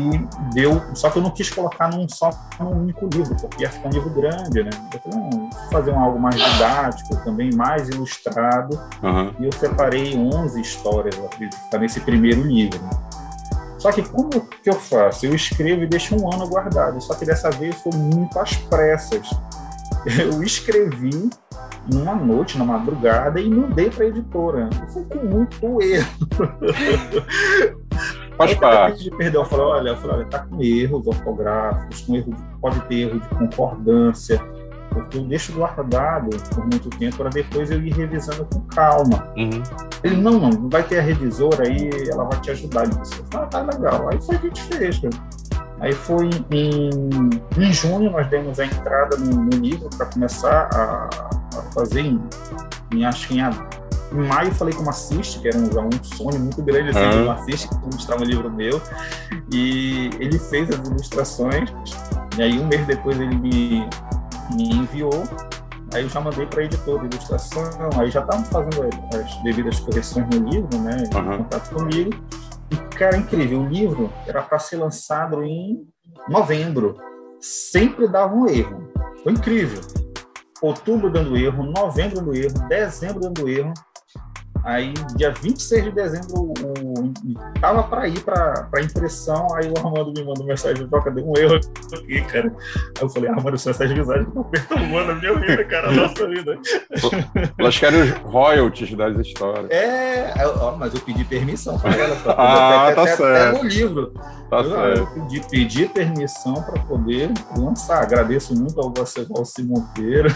deu. Só que eu não quis colocar num só num único livro, porque ia ficar um livro grande, né? Eu falei, não, vou fazer um, algo mais didático, também mais ilustrado. Uhum. E eu separei 11 histórias, para nesse primeiro livro. Né? Só que como que eu faço? Eu escrevo e deixo um ano guardado. Só que dessa vez foi muito às pressas. Eu escrevi numa noite, na madrugada, e mandei para a editora. Foi com muito erro. Faz aí, parte. de perder, eu falei, olha, eu falei, olha, tá com erros ortográficos, com erro de, pode ter erro de concordância, porque eu deixo guardado por muito tempo para depois eu ir revisando com calma. Uhum. Ele, não, não, vai ter a revisora aí, ela vai te ajudar nisso. Eu falei, ah, tá legal. Aí foi o que a gente fez, cara. Aí foi em, em junho, nós demos a entrada no, no livro para começar a, a fazer, em, em, acho que em em maio falei com o Maciste, que era um, um sonho muito grande assim, uhum. do Maciste, que mostrava um livro meu, e ele fez as ilustrações, e aí um mês depois ele me, me enviou, aí eu já mandei para a editora de ilustração, aí já estavam fazendo as devidas correções no livro, né, em uhum. contato comigo, e cara, incrível, o livro era para ser lançado em novembro, sempre dava um erro, foi incrível. Outubro dando erro, novembro dando erro, dezembro dando erro, Aí, dia 26 de dezembro, o, tava para ir para impressão, aí o Armando me mandou mensagem, troca, deu um erro aqui, cara. Aí eu falei, Armando, essas mensagens estão perturbando a minha vida, cara, a nossa vida. Elas querem os royalties das histórias. É, ó, mas eu pedi permissão para ela. Pra ah, até, tá até, certo. Até no livro. Tá eu, certo. eu pedi, pedi permissão para poder lançar. Agradeço muito ao Valci Monteiro,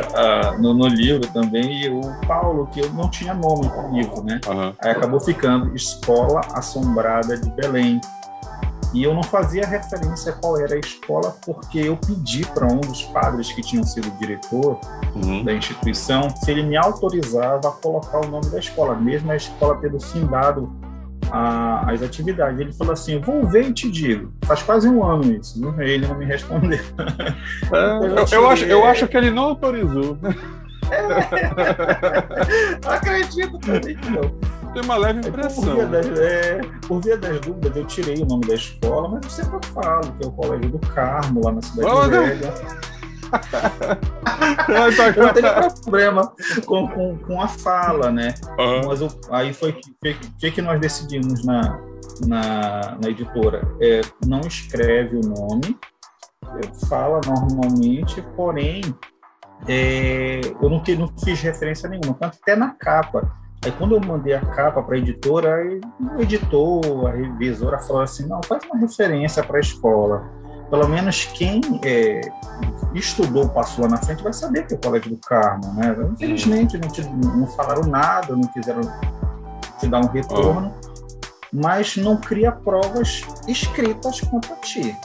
no, no livro também, e o Paulo, que eu não tinha nome livro, né? Uhum. Aí acabou ficando Escola Assombrada de Belém. E eu não fazia referência a qual era a escola, porque eu pedi para um dos padres que tinham sido diretor uhum. da instituição se ele me autorizava a colocar o nome da escola, mesmo a escola tendo findado a, as atividades. Ele falou assim: Vou ver e te digo. Faz quase um ano isso. Né? Ele não me respondeu. É, eu, eu, acho, eu acho que ele não autorizou. Acredito também que não. Tem uma leve impressão. Por via, das, é, por via das dúvidas, eu tirei o nome da escola, mas eu sempre falo que é o Colégio do Carmo, lá na cidade oh, Velha. eu não tenho problema com, com, com a fala, né? Uhum. Mas eu, aí foi o que, que, que nós decidimos na, na, na editora. É, não escreve o nome, fala normalmente, porém é, eu não, não, fiz referência nenhuma, tanto até na capa. Aí quando eu mandei a capa para a editora, aí, o editor, a revisora falou assim, não, faz uma referência para a escola. Pelo menos quem é, estudou, passou lá na frente, vai saber que é o Colégio do Carmo, né? Infelizmente não, te, não falaram nada, não quiseram te dar um retorno, mas não cria provas escritas contra ti.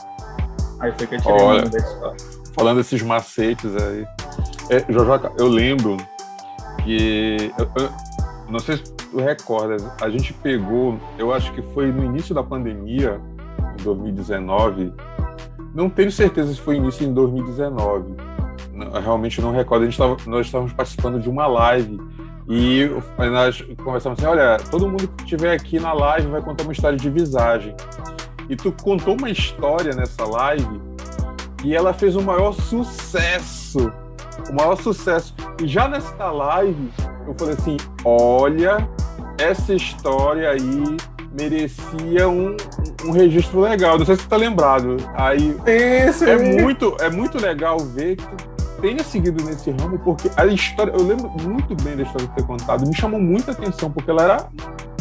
Aí foi que eu tirei Olha, da escola. Falando desses macetes aí, é, Jojoca, eu lembro que. Eu, eu, não sei se tu recordas, a gente pegou, eu acho que foi no início da pandemia, em 2019. Não tenho certeza se foi início em 2019. Não, realmente não recordo. A gente tava, nós estávamos participando de uma live e nós conversamos assim: olha, todo mundo que estiver aqui na live vai contar uma história de visagem. E tu contou uma história nessa live e ela fez o maior sucesso o maior sucesso. E já nessa live, eu falei assim: olha, essa história aí merecia um, um registro legal. Não sei se você tá lembrado. Aí Esse é muito é muito legal ver que tenha seguido nesse ramo, porque a história, eu lembro muito bem da história que ter contado, me chamou muita atenção, porque ela era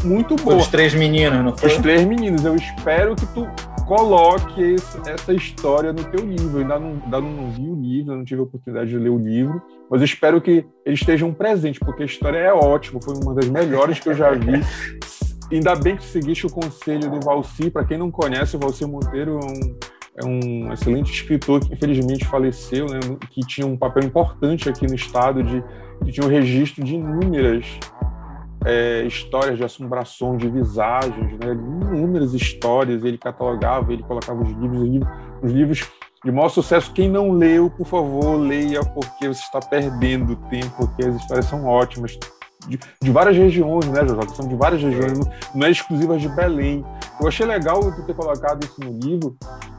muito boa. Foi os três meninos, não foi? Os três meninos. Eu espero que tu coloque esse, essa história no teu livro. Eu ainda não, ainda não vi o livro, não tive a oportunidade de ler o livro, mas espero que eles estejam presentes, porque a história é ótima, foi uma das melhores que eu já vi. Ainda bem que seguiste o conselho do Valci. Para quem não conhece, o Valci Monteiro é um, é um excelente escritor que infelizmente faleceu, né, que tinha um papel importante aqui no estado, de, de tinha um registro de inúmeras é, histórias de assombração, de visagens, né? inúmeras histórias, ele catalogava, ele colocava os livros, os livros de maior sucesso. Quem não leu, por favor, leia, porque você está perdendo tempo, porque as histórias são ótimas. De, de várias regiões, né, Jojo? São de várias regiões, não, não é exclusivas de Belém. Eu achei legal tu ter colocado isso no livro.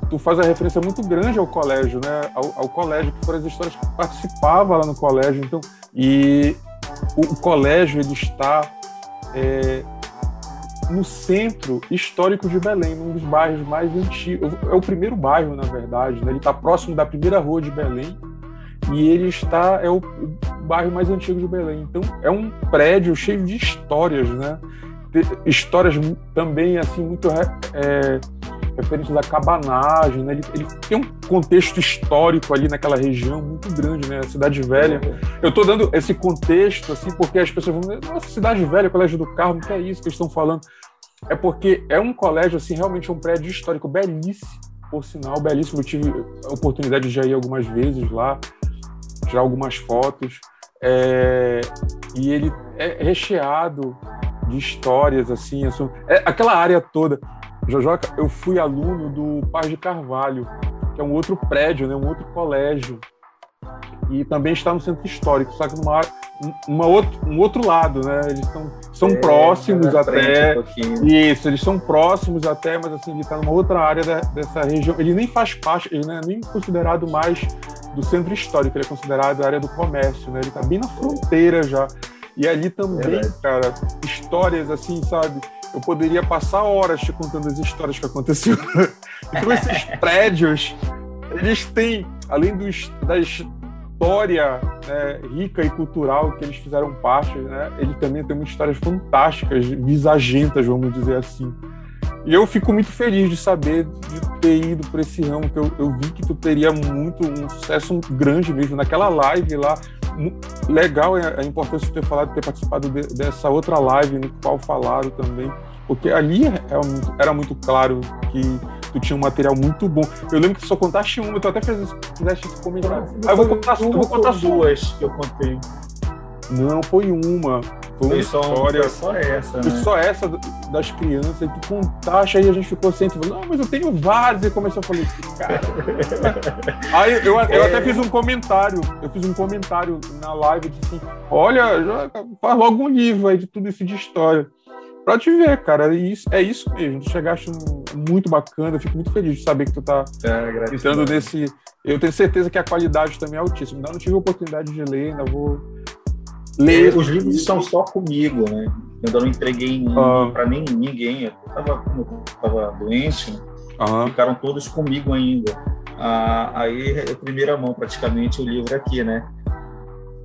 Tu faz a referência muito grande ao colégio, né? Ao, ao colégio, que foram as histórias que participava lá no colégio. Então, e o, o colégio ele está é, no centro histórico de Belém, num dos bairros mais antigos. É o primeiro bairro, na verdade. Né? Ele está próximo da primeira rua de Belém e ele está é o, o bairro mais antigo de Belém. Então é um prédio cheio de histórias, né? Histórias também assim muito é, referentes à cabanagem, né? Ele, ele, tem um contexto histórico ali naquela região muito grande, né? Cidade Velha. Eu estou dando esse contexto assim porque as pessoas vão dizer, nossa, Cidade Velha, Colégio do Carmo, que é isso que eles estão falando? É porque é um colégio assim realmente um prédio histórico belíssimo, por sinal, belíssimo. Eu tive a oportunidade de já ir algumas vezes lá, tirar algumas fotos. É, e ele é recheado de histórias assim, assim é, aquela área toda Jojoca, eu fui aluno do Paz de Carvalho, que é um outro prédio, né, um outro colégio. E também está no centro histórico, só que numa, uma outro, um outro lado, né? Eles são, são é, próximos até. Um isso, eles são próximos até, mas assim, ele está numa outra área da, dessa região. Ele nem faz parte, ele não é nem considerado mais do centro histórico, ele é considerado a área do comércio, né? Ele está bem na fronteira já. E ali também, é cara, histórias assim, sabe? Eu poderia passar horas te contando as histórias que aconteceram. então, esses prédios, eles têm, além dos, da história né, rica e cultural que eles fizeram parte, né, ele também tem muitas histórias fantásticas, visagentas, vamos dizer assim. E eu fico muito feliz de saber de ter ido por esse ramo, que eu, eu vi que tu teria muito um sucesso grande mesmo naquela live lá. Legal a importância de ter falado, ter participado de, dessa outra live no qual falaram também, porque ali era é muito, era muito claro que tu tinha um material muito bom. Eu lembro que tu só contaste uma, tu até fez, fizeste esse comentário. Ah, eu vou contar, eu vou contar duas que eu contei. Não, foi uma. Foi, uma só, história. Foi só essa, né? só essa das crianças. E tu contaste, aí a gente ficou sem. Não, mas eu tenho vários. E começou a falar assim, cara. aí eu, eu é... até fiz um comentário. Eu fiz um comentário na live. Disse assim: olha, faz logo um livro aí de tudo isso de história. Pra te ver, cara. É isso, é isso mesmo. Tu chegaste muito bacana. Eu fico muito feliz de saber que tu tá é, entrando nesse. Eu tenho certeza que a qualidade também é altíssima. Ainda não tive a oportunidade de ler, ainda vou ler. Os livros estão só comigo, né? Eu ainda não entreguei ah. para nem ninguém. Eu tava, eu tava doente, né? ah. ficaram todos comigo ainda. Ah, aí, é primeira mão, praticamente, o livro aqui, né?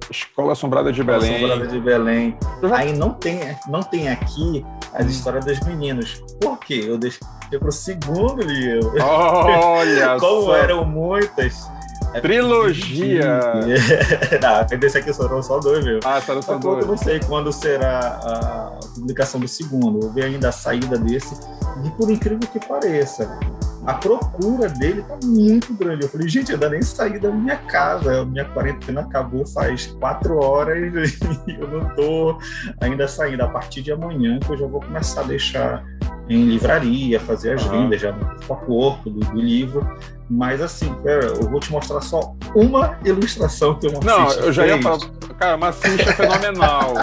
Escola Assombrada de Escola Belém. Assombrada de Belém. Aí não tem, não tem aqui as histórias dos meninos. Por quê? Eu deixei para o segundo livro. Olha Como só. eram muitas, é Trilogia! não, desse aqui foram só dois, meu. Ah, foram só dois. Eu não sei quando será a publicação do segundo. Eu vi ainda a saída desse. E por incrível que pareça, a procura dele tá muito grande. Eu falei, gente, eu ainda nem saí da minha casa. A minha quarentena acabou faz quatro horas e eu não tô ainda saindo. A partir de amanhã que eu já vou começar a deixar em livraria, fazer as vendas já no corpo a corpo do, do livro. Mas assim, pera, eu vou te mostrar só uma ilustração que eu Não, eu já ia falar. Cara, Maciche é fenomenal.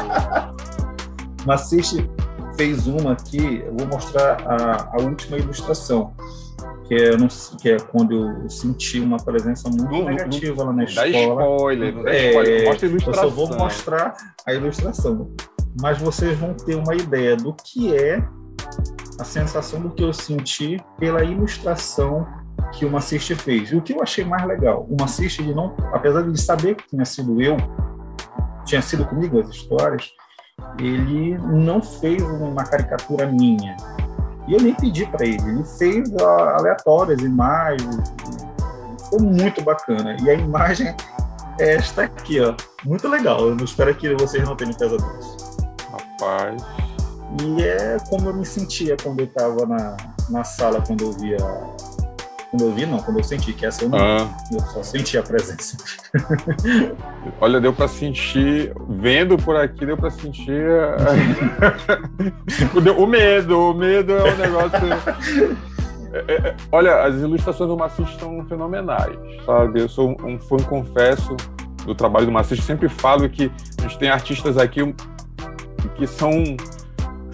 Maciche fez uma aqui, eu vou mostrar a, a última ilustração. Que é, que é, quando eu senti uma presença muito não, negativa não, lá na escola. Dá spoiler, não dá é, spoiler, mostra a ilustração. Eu só vou mostrar a ilustração. Mas vocês vão ter uma ideia do que é a sensação do que eu senti pela ilustração que o Maciste fez. E o que eu achei mais legal, o Maciste, ele não, apesar de saber que tinha sido eu, tinha sido comigo as histórias, ele não fez uma caricatura minha. E eu nem pedi para ele, ele fez aleatórias, imagens, foi muito bacana. E a imagem é esta aqui, ó, muito legal. Eu espero que vocês não tenham pesadelos. Rapaz. E é como eu me sentia quando eu estava na, na sala, quando eu via quando eu vi, não, quando eu senti que essa eu não. Ah. Eu só senti a presença. Olha, deu para sentir, vendo por aqui, deu para sentir o medo. O medo é um negócio. É, é, olha, as ilustrações do Maciço estão fenomenais, sabe? Eu sou um fã, confesso, do trabalho do Maciço. Sempre falo que a gente tem artistas aqui que são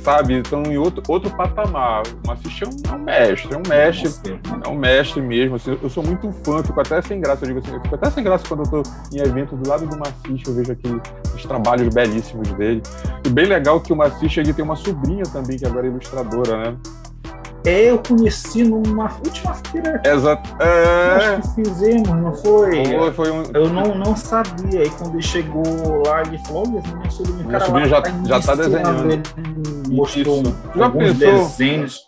sabe? Estão em outro, outro patamar. O Maciche é um, é um mestre, é um mestre, é um mestre mesmo. Assim, eu sou muito fã, fico até sem graça, eu digo assim, eu fico até sem graça quando eu estou em evento do lado do Maciche, eu vejo aqueles trabalhos belíssimos dele. E bem legal que o Maciche tem uma sobrinha também, que agora é ilustradora, né? É, eu conheci numa última feira. Exato. É... que fizemos, não foi? Foi, foi um... Eu não, não sabia. Aí quando ele chegou lá, ele falou: Olha, minha sobrinha, minha sobrinha já, tá já tá desenhando. Ele mostrou Isso. já pensou? desenhos.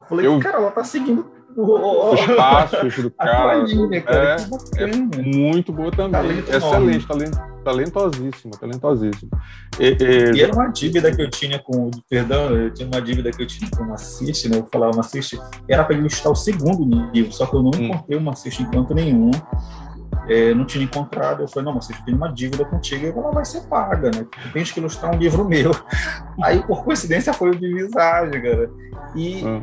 Eu falei, eu... cara, ela tá seguindo os passos do cara. Linha, cara é, é, muito boa também. Talento Excelente, talento, talentosíssima, talentosíssima. E, e, e, era uma dívida que eu tinha com, perdão, eu tinha uma dívida que eu tinha com o Maciste, né? Eu falava Maciste, era para ilustrar o segundo livro, só que eu não hum. encontrei o Maciste em canto nenhum. É, não tinha encontrado. Eu falei, não, você tem uma dívida contigo e ela vai ser paga, né? Tu tens que ilustrar um livro meu. Aí, por coincidência, foi o de visagem, cara. E hum.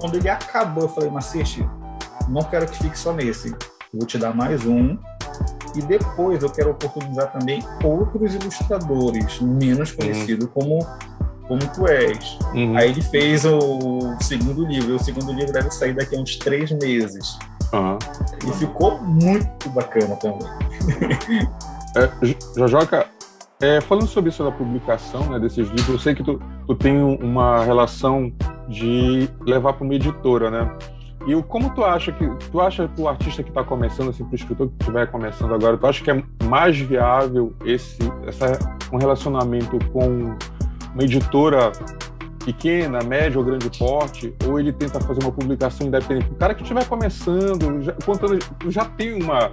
Quando ele acabou, eu falei, Maciste, não quero que fique só nesse. vou te dar mais um e depois eu quero oportunizar também outros ilustradores menos conhecidos uhum. como como tu és. Uhum. Aí ele fez o segundo livro. O segundo livro deve sair daqui a uns três meses. Uhum. E ficou muito bacana também. é, Jojoca, é, falando sobre isso da publicação né, desses livros, eu sei que tu, tu tem uma relação de levar para uma editora, né? E como tu acha que tu acha que o artista que está começando, assim, para o escritor que estiver começando agora, tu acha que é mais viável esse essa, um relacionamento com uma editora pequena, média ou grande porte, ou ele tenta fazer uma publicação independente? O cara que estiver começando, já, contando, já tem uma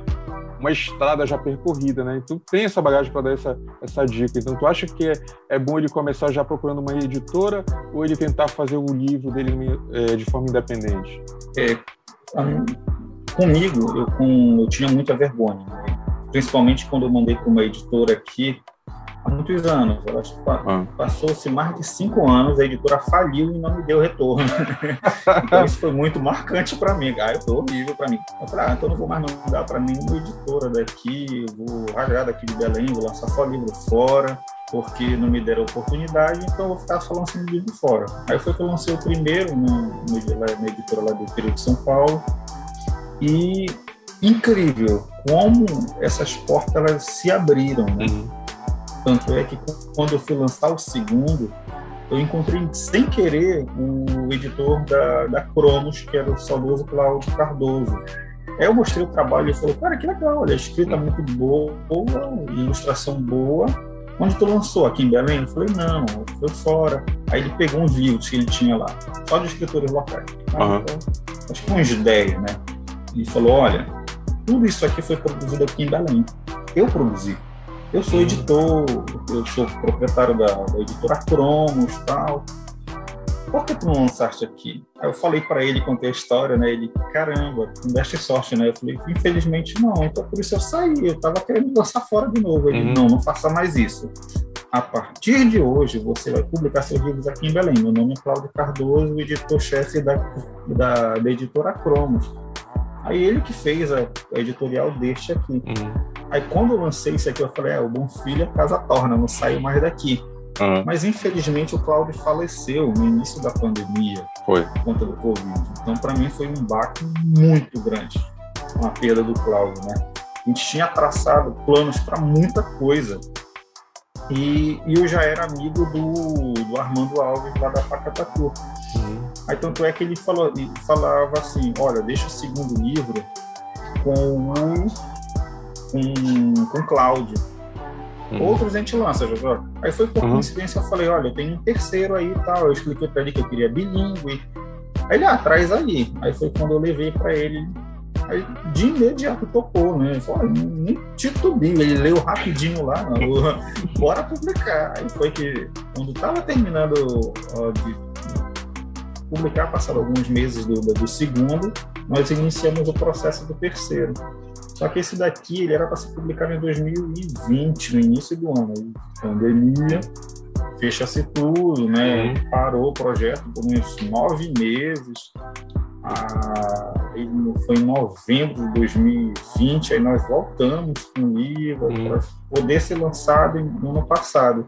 uma estrada já percorrida, né? Então tem essa bagagem para dar essa, essa dica. Então tu acha que é, é bom ele começar já procurando uma editora ou ele tentar fazer o livro dele é, de forma independente? É, comigo eu, com, eu tinha muita vergonha, né? principalmente quando eu mandei para uma editora aqui há muitos anos. Que ah. passou-se mais de cinco anos, a editora faliu e não me deu retorno. então isso foi muito marcante para mim. Eu tô horrível para mim. Eu falei, ah, então não vou mais mandar para nenhuma editora daqui, eu vou rasgar daqui de Belém, vou lançar só livro fora, porque não me deram oportunidade, então eu vou ficar só lançando livro fora. Aí foi que eu lancei o primeiro no, no, na editora lá do interior de São Paulo. E incrível como essas portas elas se abriram, né? Uhum tanto é que quando eu fui lançar o segundo, eu encontrei sem querer o editor da, da Cronos, que era o saudoso Cláudio Cardoso. Aí eu mostrei o trabalho e ele falou, cara, que legal, olha, a escrita muito boa, ilustração boa. Onde tu lançou? Aqui em Belém? Eu falei, não, foi fora. Aí ele pegou uns livros que ele tinha lá, só de escritores locais. Uhum. Então, acho que uns 10, né? E falou, olha, tudo isso aqui foi produzido aqui em Belém. Eu produzi. Eu sou editor, eu sou proprietário da, da editora Cromos tal. Por que tu não lançaste aqui? Aí eu falei para ele, contei a história, né? Ele, caramba, não deste sorte, né? Eu falei, infelizmente não, então por isso eu saí, eu tava querendo lançar fora de novo. Ele, uhum. não, não faça mais isso. A partir de hoje, você vai publicar seus livros aqui em Belém. Meu nome é Cláudio Cardoso, editor-chefe da, da, da editora Cromos. Aí ele que fez a, a editorial deste aqui. Uhum. Aí quando eu lancei isso aqui, eu falei, é, o Bom Filho a casa torna, não saio mais daqui. Uhum. Mas infelizmente o Cláudio faleceu no início da pandemia foi. por conta do Covid. Então para mim foi um baque muito grande com a perda do Cláudio, né? A gente tinha traçado planos para muita coisa. E, e, eu já era amigo do, do Armando Alves lá da Pacatatu. Uhum. Aí tanto é que ele falou, falava assim, olha, deixa o segundo livro com o com, com Cláudio. Uhum. Outros a gente lança, Jojo. Aí foi por uhum. coincidência, eu falei, olha, tem um terceiro aí e tal. Eu expliquei para ele que eu queria bilíngue. Aí ele, ah, traz aí. Aí foi quando eu levei para ele. Aí de imediato topou, né? Ele falou, nem titubeio. Ele leu rapidinho lá, bora publicar. Aí foi que, quando tava terminando ó, de publicar, passaram alguns meses do, do segundo, nós iniciamos o processo do terceiro. Só que esse daqui ele era para ser publicado em 2020, no início do ano. Pandemia, fecha-se tudo, né? Uhum. Parou o projeto por uns nove meses. Ah, foi em novembro de 2020, aí nós voltamos com o livro uhum. para poder ser lançado no ano passado.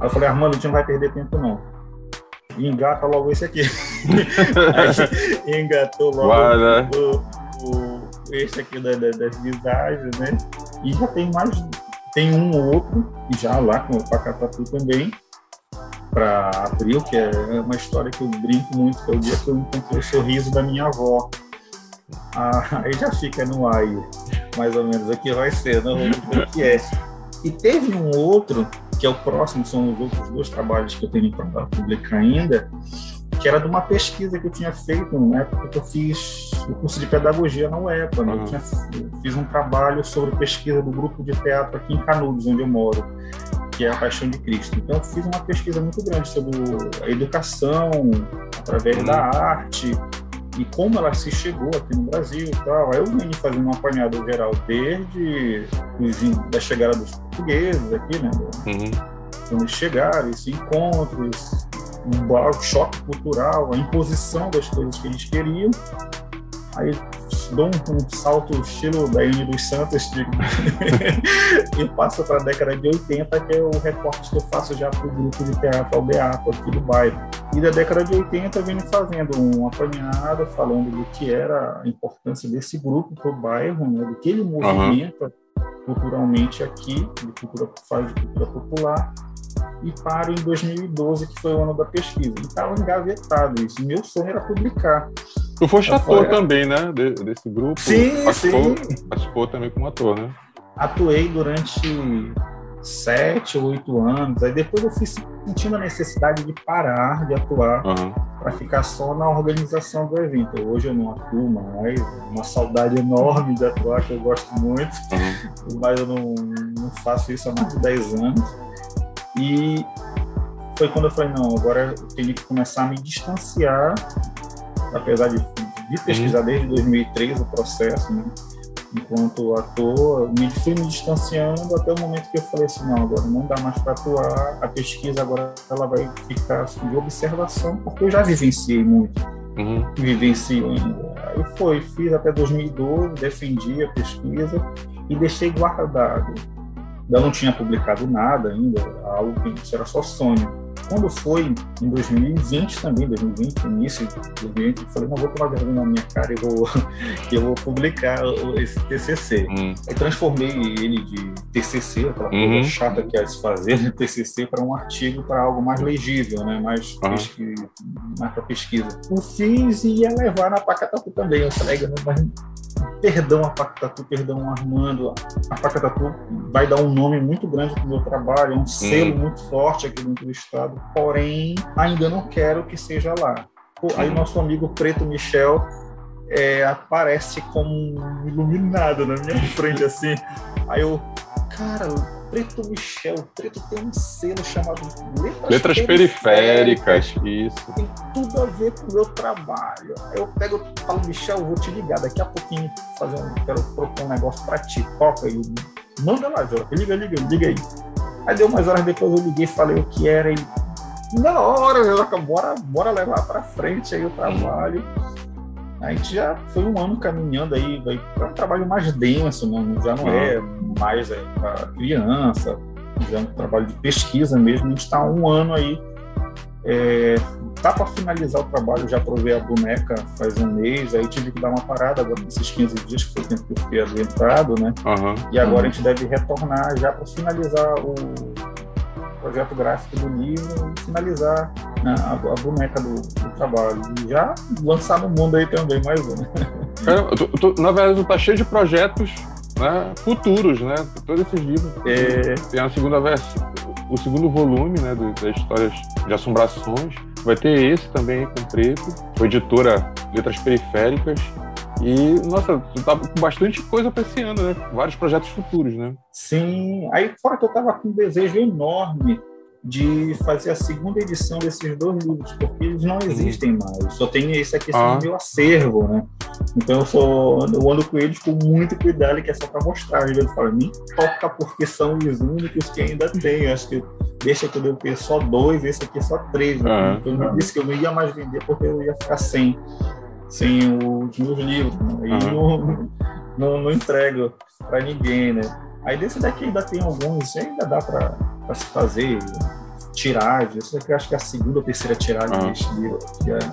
Aí eu falei, Armando, a gente não vai perder tempo não. Engata logo esse aqui. aí, engatou logo o, o esse aqui da, da, das visagens, né? E já tem mais, tem um outro, já lá com o Pacatatu também, para abril, que é uma história que eu brinco muito, que é o dia que eu encontrei o sorriso da minha avó. Ah, aí já fica no ar mais ou menos, aqui vai ser, não ver o que é. E teve um outro, que é o próximo, são os outros dois trabalhos que eu tenho para publicar ainda, que era de uma pesquisa que eu tinha feito na época que eu fiz o curso de pedagogia na UEPA. Né? Eu, tinha, eu fiz um trabalho sobre pesquisa do grupo de teatro aqui em Canudos, onde eu moro, que é a Paixão de Cristo. Então, eu fiz uma pesquisa muito grande sobre a educação através uhum. da arte e como ela se chegou aqui no Brasil e tal. Aí eu vim fazendo um apanhado geral desde da chegada dos portugueses aqui, né? Uhum. Quando eles chegaram, esses encontros, um choque cultural, a imposição das coisas que eles queriam. Aí dou um, um salto estilo da Ilha dos Santos de... e passo para a década de 80, que é o recorte que eu faço já para o grupo de teatro Albeato aqui do bairro. E da década de 80 eu venho fazendo um apanhado falando do que era a importância desse grupo para o bairro, né, do que ele movimenta uhum. Culturalmente aqui, de cultura, faz de cultura popular e paro em 2012, que foi o ano da pesquisa. E estava engavetado isso. Meu sonho era publicar. Tu foste ator também, né? De, desse grupo. Sim, participou, sim. Participou também como ator, né? Atuei durante sete ou oito anos. Aí depois eu fui sentindo a necessidade de parar de atuar uhum. para ficar só na organização do evento. Hoje eu não atuo mais, uma saudade enorme de atuar, que eu gosto muito, uhum. mas eu não, não faço isso há mais de dez anos. E foi quando eu falei, não, agora eu tenho que começar a me distanciar, apesar de, de pesquisar uhum. desde 2003 o processo, né? Enquanto ator, me fui me distanciando até o momento que eu falei assim, não, agora não dá mais para atuar, a pesquisa agora ela vai ficar assim, de observação, porque eu já vivenciei muito, uhum. vivencio ainda. Aí foi, fiz até 2012, defendi a pesquisa e deixei guardado eu não tinha publicado nada ainda, algo que era só sonho. Quando foi em 2020 também, 2020, início de 2020, eu falei, não, vou tomar vergonha na minha cara e vou, eu vou publicar esse TCC. Hum. Aí transformei ele de TCC, aquela coisa uhum. chata que é se fazer, de TCC, para um artigo, para algo mais legível, né? mais, uhum. mais para pesquisa. Eu fiz e ia levar na Pacatapu também. Eu falei, mas perdão a Pactatu, perdão Armando. A Pactatu vai dar um nome muito grande para o meu trabalho, é um selo muito forte aqui dentro do estado, porém ainda não quero que seja lá. Aí nosso amigo Preto Michel é, aparece como iluminado na minha frente assim. Aí eu, cara, Preto Michel. O Preto tem um selo chamado Letras, Letras Periféricas. periféricas. Isso. Tem tudo a ver com o meu trabalho. Eu pego e falo, Michel, vou te ligar daqui a pouquinho, fazer um, quero propor um negócio para ti. Toca aí. Manda lá, Jô. Liga, liga, liga aí. Aí deu umas horas depois eu liguei, falei o que era e na hora, Joca, bora, bora levar para frente aí o trabalho. A gente já foi um ano caminhando aí, vai para um trabalho mais denso, né? já não é mais é, para criança, já é um trabalho de pesquisa mesmo. A gente está um ano aí, é, tá para finalizar o trabalho, já provei a boneca faz um mês, aí tive que dar uma parada agora nesses 15 dias, que foi o tempo que eu fiquei adentrado, né? Uhum. E agora uhum. a gente deve retornar já para finalizar o projeto gráfico do livro e finalizar né, a, a, boneca do, do, trabalho. E já lançar no mundo aí também mais um. Cara, tu, tu, na verdade, tu tá cheio de projetos né, futuros, né? Todos esses livros. É... Tem a segunda versão, o segundo volume, né, das histórias de assombrações. Vai ter esse também com preto, com editora Letras Periféricas. E, nossa, tu tá com bastante coisa para esse ano, né? Vários projetos futuros, né? Sim. Aí, fora que eu tava com um desejo enorme de fazer a segunda edição desses dois livros, porque eles não existem mais. Só tem esse aqui ah. meu acervo, né? Então eu, só, eu ando com eles com muito cuidado, que é só para mostrar. Às vezes falo, nem toca porque são os únicos que ainda tem. Acho que deixa que eu devo só dois, esse aqui é só três. Né? Ah. Então eu disse que eu não ia mais vender porque eu ia ficar sem, sem os meus livros. Né? E ah. não, não, não entrego para ninguém, né? Aí desse daqui ainda tem alguns, ainda dá para se fazer tiragem. Essa daqui acho que é a segunda ou terceira tiragem ah. desse livro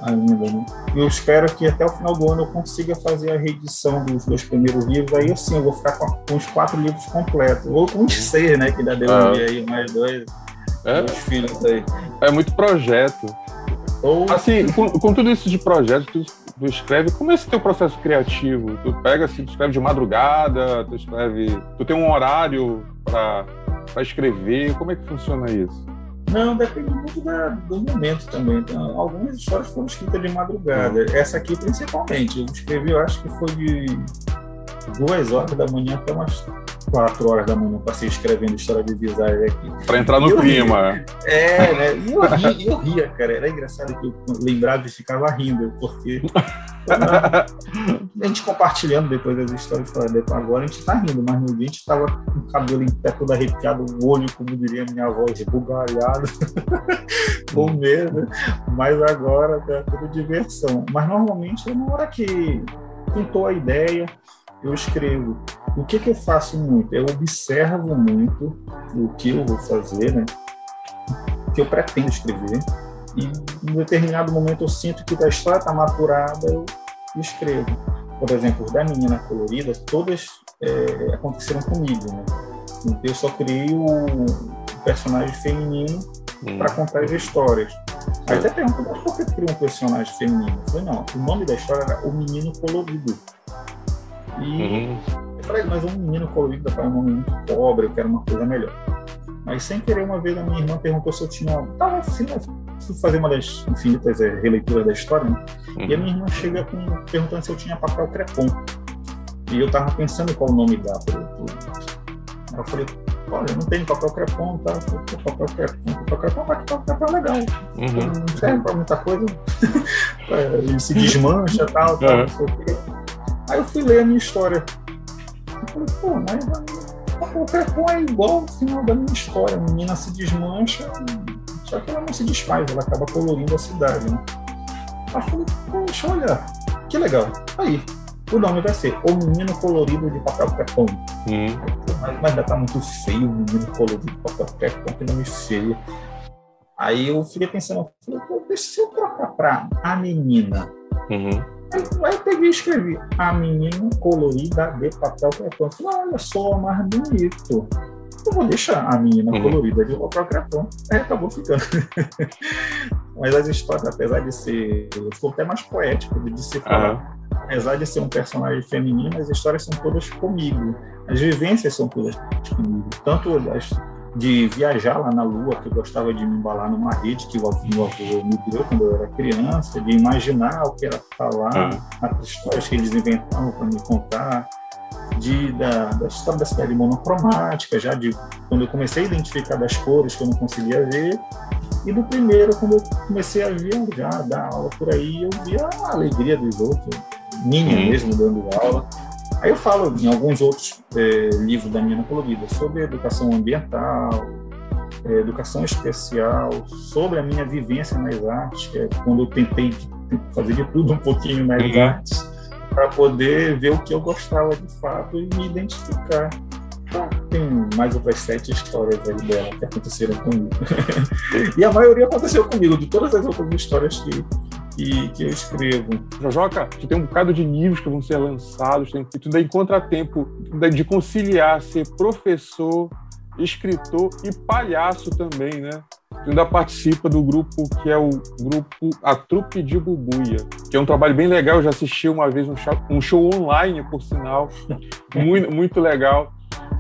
ainda. Né? E eu espero que até o final do ano eu consiga fazer a reedição dos dois primeiros livros. Aí assim, eu vou ficar com, com os quatro livros completos. Ou com os seis, né? Que ainda deu ah. aí mais dois. É, filhos aí. É muito projeto. Ou... Assim, com, com, tudo isso de projeto, tu, tu, escreve, como é esse teu processo criativo? Tu pega assim, tu escreve de madrugada, tu escreve. Tu tem um horário para escrever, como é que funciona isso? Não, depende muito da, do momento também. Então, algumas histórias foram escritas de madrugada. Essa aqui, principalmente. Eu escrevi, eu acho que foi de duas horas da manhã até umas quatro horas da manhã passei escrevendo história de Visage aqui. Pra entrar no clima. Ria. É, né? E eu ria, eu ria, cara. Era engraçado que eu lembrava e ficava rindo, porque a gente compartilhando depois das histórias, falando, agora a gente tá rindo, mas no dia a gente tava com o cabelo em pé todo arrepiado, o olho, como diria minha avó, rebugalhado, com medo, mas agora tá tudo diversão. Mas normalmente é na hora que pintou a ideia, eu escrevo. O que, que eu faço muito? Eu observo muito o que eu vou fazer, né? o que eu pretendo escrever, e em determinado momento eu sinto que a história está maturada, eu escrevo. Por exemplo, da Menina Colorida, todas é, aconteceram comigo. Né? Então, eu só criei o personagem feminino hum. para contar as histórias. Aí até perguntam, mas por que criou um personagem feminino? Eu falei, não, o nome da história era O Menino Colorido. E uhum. Mas um menino colorido para um nome muito pobre, eu quero uma coisa melhor. Mas sem querer, uma vez a minha irmã perguntou se eu tinha. Tava assim, fazer uma das infinitas é, releituras da história, né? Uhum. E a minha irmã chega com, perguntando se eu tinha papel crepom. E eu tava pensando qual o nome pro... Eu falei, olha, não tenho papel crepom, tá? Eu falei, papel crepom, papel crepom, mas papel crepom é legal. Uhum. Não serve pra muita coisa. Ele se desmancha e tal, tal, uhum. não sei o quê. Aí eu fui ler a minha história. Eu falei, pô, mas o Crepom é igual ao final da minha história. A menina se desmancha, só que ela não se desfaz, ela acaba colorindo a cidade, né? Aí eu falei, poxa, olha, que legal. Aí, o nome vai ser O Menino Colorido de Papel Crepom. Hum. Mas, mas ainda tá muito feio o Menino Colorido de Papel Crepom, que nome feio. Aí eu fiquei pensando, falei, deixa eu trocar pra A Menina. Uhum. Aí eu peguei e escrevi a menina colorida de papel crepom. Falei, olha só, mais bonito. Eu vou deixar a menina uhum. colorida de papel crepom. Aí acabou ficando. Mas as histórias, apesar de ser. Ficou até mais poético de se falar. Uhum. Apesar de ser um personagem feminino, as histórias são todas comigo. As vivências são todas comigo. Tanto as de viajar lá na Lua, que eu gostava de me embalar numa rede que o avô me deu quando eu era criança, de imaginar o que era falar, ah. as histórias que eles inventavam para me contar, de, da, da história da cidade monocromática, já de quando eu comecei a identificar das cores que eu não conseguia ver, e do primeiro, quando eu comecei a viajar, dar aula por aí, eu via a alegria dos outros, minha uhum. mesmo dando aula. Aí eu falo em alguns outros é, livros da minha colorida sobre educação ambiental, é, educação especial, sobre a minha vivência nas artes, que é quando eu tentei fazer de tudo um pouquinho nas uhum. artes, para poder ver o que eu gostava de fato e me identificar. Então, tem mais outras sete histórias aí dela que aconteceram comigo. e a maioria aconteceu comigo, de todas as outras histórias que que, que eu escrevo. Jojoca, tu tem um bocado de livros que vão ser lançados, tem, e tu daí encontra tempo de conciliar ser professor, escritor e palhaço também, né? ainda participa do grupo que é o grupo A Trupe de Bubuia, que é um trabalho bem legal. Eu já assisti uma vez um show, um show online, por sinal, muito, muito legal.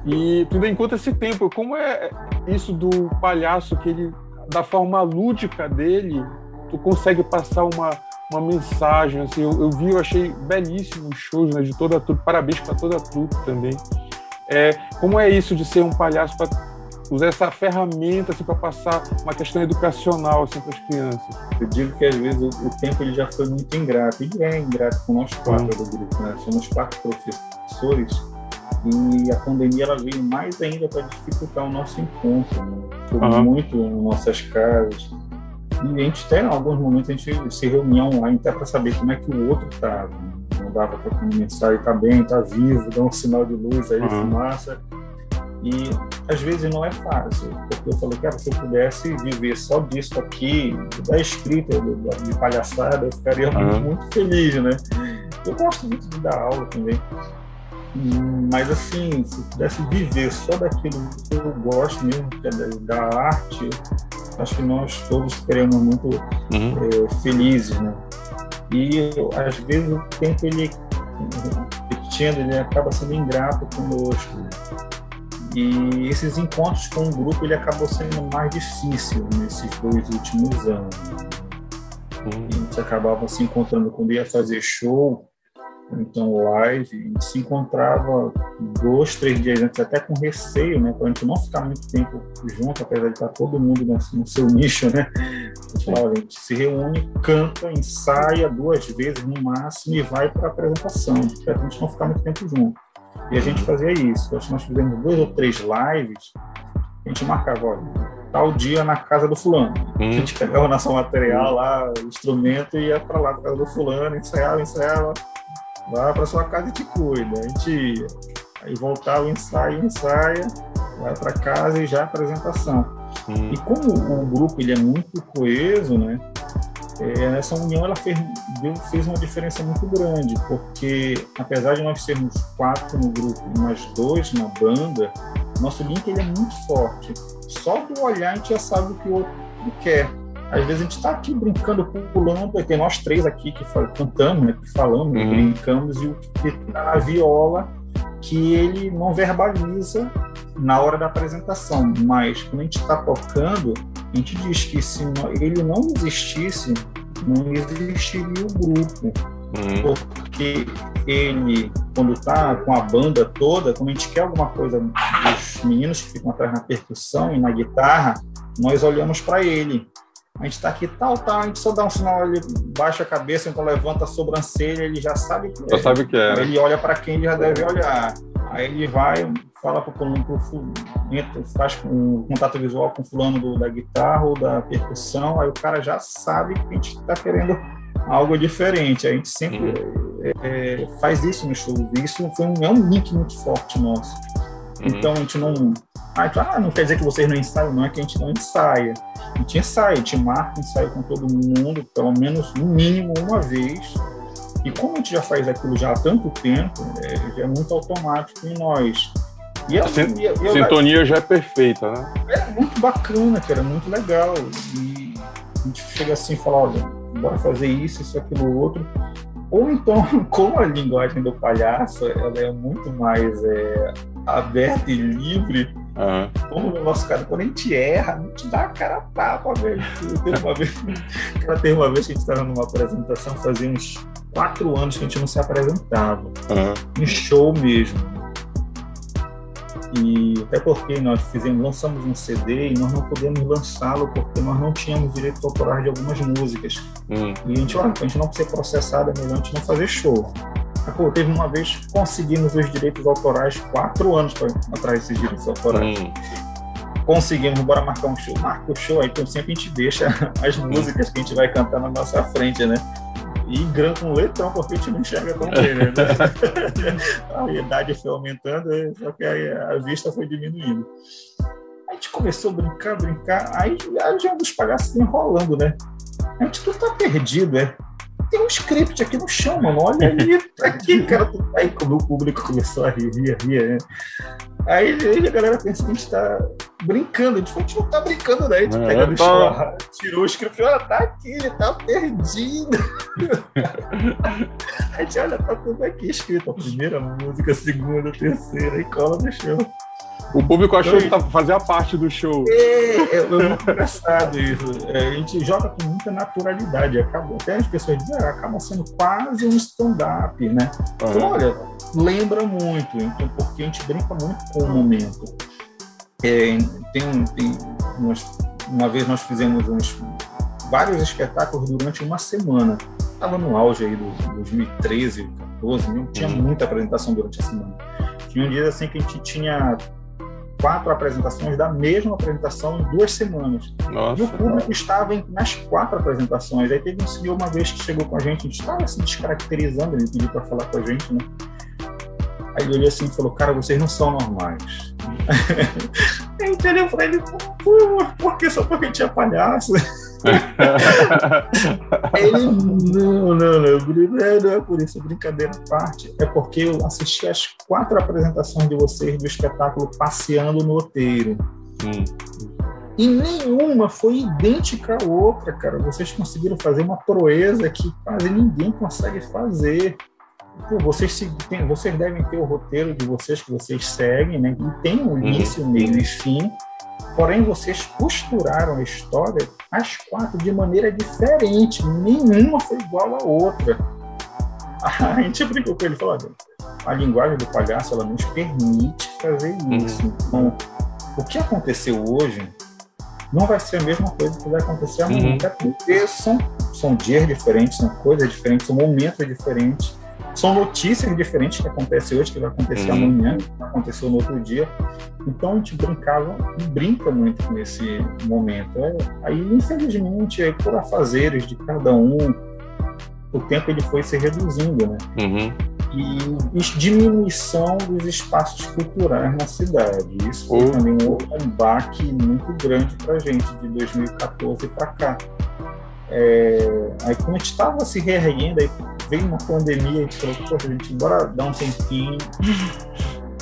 E tu ainda encontra esse tempo. Como é isso do palhaço que ele, da forma lúdica dele, tu consegue passar uma, uma mensagem. Assim, eu, eu vi, eu achei belíssimo os shows né, de toda a trupe. Parabéns para toda a trupe também. É, como é isso de ser um palhaço para usar essa ferramenta assim, para passar uma questão educacional assim, para as crianças? Eu digo que às vezes o, o, tempo ele já foi muito ingrato. Ele é ingrato com nós quatro hum. do grupo, né? Somos quatro professores e a pandemia ela veio mais ainda para dificultar o nosso encontro. Né? uhum. muito em nossas casas. E a gente até, em alguns momentos, a gente se reunia online até para saber como é que o outro estava. Né? Não dava para mensagem, está bem, está vivo, dá um sinal de luz aí, uhum. fumaça. E às vezes não é fácil, porque eu falei, cara, se eu pudesse viver só disso aqui, da escrita, de palhaçada, eu ficaria uhum. muito, muito feliz, né? Eu gosto muito de dar aula também. Mas assim, se pudesse viver só daquilo que eu gosto mesmo, que é da, arte, acho que nós todos ficaríamos muito uhum. é, felizes, né? E às vezes o tempo ele repetindo, ele acaba sendo ingrato conosco. E esses encontros com o grupo ele acabou sendo mais difícil nesses dois últimos anos. Uhum. A gente acabava se encontrando quando ia fazer show, então live, a gente se encontrava dois, três dias antes, até com receio, né, para a gente não ficar muito tempo junto, apesar de estar todo mundo no, seu nicho, né, a gente, se reúne, canta, ensaia duas vezes no máximo e vai para a apresentação, para a gente não ficar muito tempo junto. E a gente fazia isso, acho que nós fizemos duas ou três lives, a gente marcava, olha, tal dia na casa do fulano. Hum. A gente pegava nosso material lá, o instrumento e ia para lá na casa do fulano, ensaiava, ensaiava, Vá para sua casa e te cuida. A gente. Aí voltava o ensaio, ensaia, vai para casa e já apresentação. Hum. E como o grupo ele é muito coeso, né? É, essa união ela fez, fez uma diferença muito grande, porque apesar de nós sermos quatro no grupo e mais dois na banda, nosso link ele é muito forte. Só do olhar a gente já sabe o que o outro quer. Às vezes a gente está aqui brincando, pulando, tem nós três aqui que cantamos, né, que falamos, uhum. brincamos, e o que está na viola, que ele não verbaliza na hora da apresentação, mas quando a gente está tocando, a gente diz que se ele não existisse, não existiria o grupo. Uhum. Porque ele, quando está com a banda toda, quando a gente quer alguma coisa dos meninos que ficam atrás na percussão e na guitarra, nós olhamos para ele a gente está aqui tal, tal, a gente só dá um sinal, ele baixa a cabeça, então levanta a sobrancelha, ele já sabe que já é. sabe que é. Né? Ele olha para quem ele já deve olhar. Aí ele vai, fala para o fulano, faz um contato visual com o fulano do, da guitarra ou da percussão, aí o cara já sabe que a gente está querendo algo diferente. A gente sempre uhum. é, faz isso no show. Isso foi um, é um link muito forte nosso. Uhum. Então a gente não. Ah, não quer dizer que vocês não ensaiam, não é que a gente não ensaia. A gente ensaia, a gente marca ensaio com todo mundo, pelo menos no mínimo uma vez. E como a gente já faz aquilo já há tanto tempo, é, é muito automático em nós. E a, e a, e a sintonia já é perfeita, né? É muito bacana, cara, muito legal. E a gente chega assim e fala, olha, bora fazer isso, isso, aquilo, outro. Ou então, como a linguagem do palhaço ela é muito mais é, aberta e livre, Uhum. Como no nosso caso, quando a gente erra, a gente dá a cara a tapa, velho. Teve uma vez, teve uma vez que a gente estava numa apresentação, fazia uns quatro anos que a gente não se apresentava. Uhum. Em show mesmo. E até porque nós fizemos, lançamos um CD e nós não podemos lançá-lo porque nós não tínhamos direito autorais de algumas músicas. Uhum. E a gente, olha, a gente não ser processado, é melhor a gente não fazer show. Pô, teve uma vez conseguimos os direitos autorais, quatro anos para atrás desses direitos autorais. Hum. Conseguimos, bora marcar um show. Marca o show, aí então sempre a gente deixa as hum. músicas que a gente vai cantar na nossa frente, né? E com letrão, porque a gente não enxerga tão bem, né? a idade foi aumentando, é, só que a vista foi diminuindo. A gente começou a brincar, brincar, aí, aí já os palhaços enrolando, né? A gente, tu tá perdido, é? tem um script aqui no chão, mano. Olha ali, tá aqui, cara. Aí como o público começou a rir, rir, rir, né? Aí, aí a galera pensa que a gente tá brincando. A gente, a gente não tá brincando, né? A gente é, pega no tá... chão, tirou o script, olha, tá aqui, ele tá perdido. a gente, olha, tá tudo aqui escrito. A primeira música, a segunda, a terceira, e cola no chão. O público achou então, que fazia parte do show. É, é, muito engraçado isso. É, a gente joga com muita naturalidade. Acaba, até as pessoas dizem, ah, acaba sendo quase um stand-up, né? Uhum. Então, olha, lembra muito, então, porque a gente brinca muito com o momento. É, tem, tem umas, uma vez nós fizemos uns, vários espetáculos durante uma semana. Estava no auge aí do 2013, 2014, não tinha uhum. muita apresentação durante a semana. Tinha um dia assim que a gente tinha quatro apresentações da mesma apresentação em duas semanas. Nossa, e o público estava em, nas quatro apresentações. Aí teve um senhor uma vez que chegou com a gente, a gente estava se descaracterizando, ele pediu para falar com a gente, né? Aí ele olhou assim e falou, cara, vocês não são normais. a gente olhou para ele, por que só porque tinha palhaço? Ele, não, não, não, não é por isso, brincadeira à parte. É porque eu assisti as quatro apresentações de vocês do espetáculo Passeando no Oteiro. Hum. E nenhuma foi idêntica à outra, cara. Vocês conseguiram fazer uma proeza que quase ninguém consegue fazer. Pô, vocês, se, tem, vocês devem ter o roteiro de vocês que vocês seguem, né? E tem um início, meio e fim. Porém, vocês costuraram a história, as quatro, de maneira diferente. Nenhuma foi igual à outra. A gente brincou com ele, falou, a linguagem do palhaço, ela nos permite fazer isso. Uhum. Então, o que aconteceu hoje não vai ser a mesma coisa que vai acontecer amanhã, uhum. porque são, são dias diferentes, são coisas diferentes, são momentos diferentes. São notícias diferentes que acontecem hoje, que vai acontecer uhum. amanhã, que aconteceu no outro dia. Então a gente brincava e brinca muito nesse momento. É, aí, infelizmente, é por afazeres de cada um, o tempo ele foi se reduzindo, né? Uhum. E diminuição dos espaços culturais na cidade. Isso foi uhum. também um baque muito grande para a gente de 2014 para cá. É, aí quando a gente estava se reerguendo, aí veio uma pandemia, a gente falou, poxa, a gente bora dar um tempinho.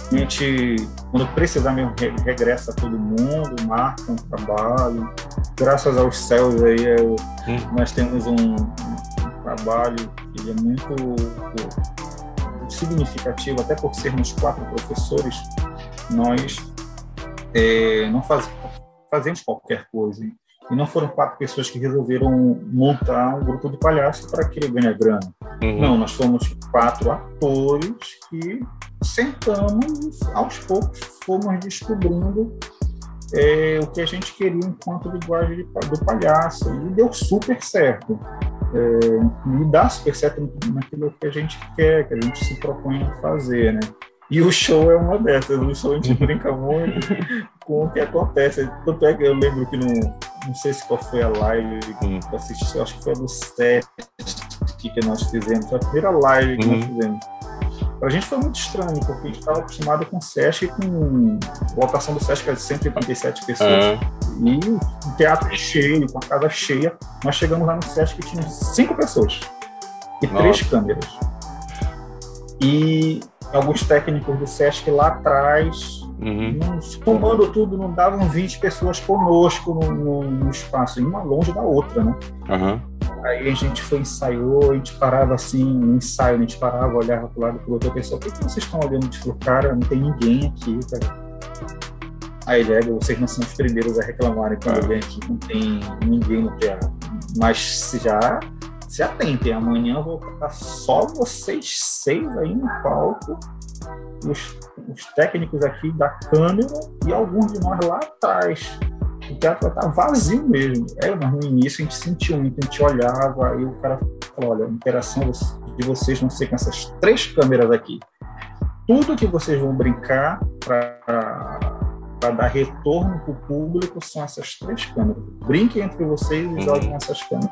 A gente, quando precisar mesmo, regressa todo mundo, marca um trabalho. Graças aos céus aí, é hum. nós temos um, um trabalho que é muito significativo, até por sermos quatro professores, nós é, não faz, fazemos qualquer coisa. E não foram quatro pessoas que resolveram montar um grupo de palhaços para querer ganhar grana. Uhum. Não, nós fomos quatro atores que sentamos e aos poucos fomos descobrindo é, o que a gente queria enquanto linguagem do palhaço. E deu super certo. É, e dá super certo naquilo que a gente quer, que a gente se propõe a fazer, né? E o show é uma dessas. O show a gente brinca muito com o que acontece. Tanto é que eu lembro que no, não sei se qual foi a live que eu assisti, acho que foi a do set que nós fizemos, a primeira live que uhum. nós fizemos. Para a gente foi muito estranho, porque a gente estava acostumado com o SESC com lotação do SESC de 137 pessoas. Uhum. E o teatro cheio, com a casa cheia. Nós chegamos lá no SESC e tinha cinco pessoas e Nossa. três câmeras. E alguns técnicos do SESC lá atrás, uhum. somando tudo, não davam 20 pessoas conosco no, no, no, espaço, uma longe da outra, né? Uhum. Aí a gente foi, ensaiou, a gente parava assim, no ensaio, a gente parava, olhava para o lado para outra pessoa, por que vocês estão olhando? A falou, cara, não tem ninguém aqui, cara. Aí ele é, vocês não são os primeiros a reclamarem quando eu venho aqui, não tem ninguém no teatro. Mas se já se atentem, amanhã eu vou estar só vocês seis aí no palco, os, os técnicos aqui da câmera e alguns de nós lá atrás. O teatro estar vazio mesmo. É, mas no início a gente sentiu muito, a gente olhava, aí o cara falou: olha, a interação de vocês vão ser com essas três câmeras aqui. Tudo que vocês vão brincar para dar retorno para o público são essas três câmeras. Brinquem entre vocês e joguem essas câmeras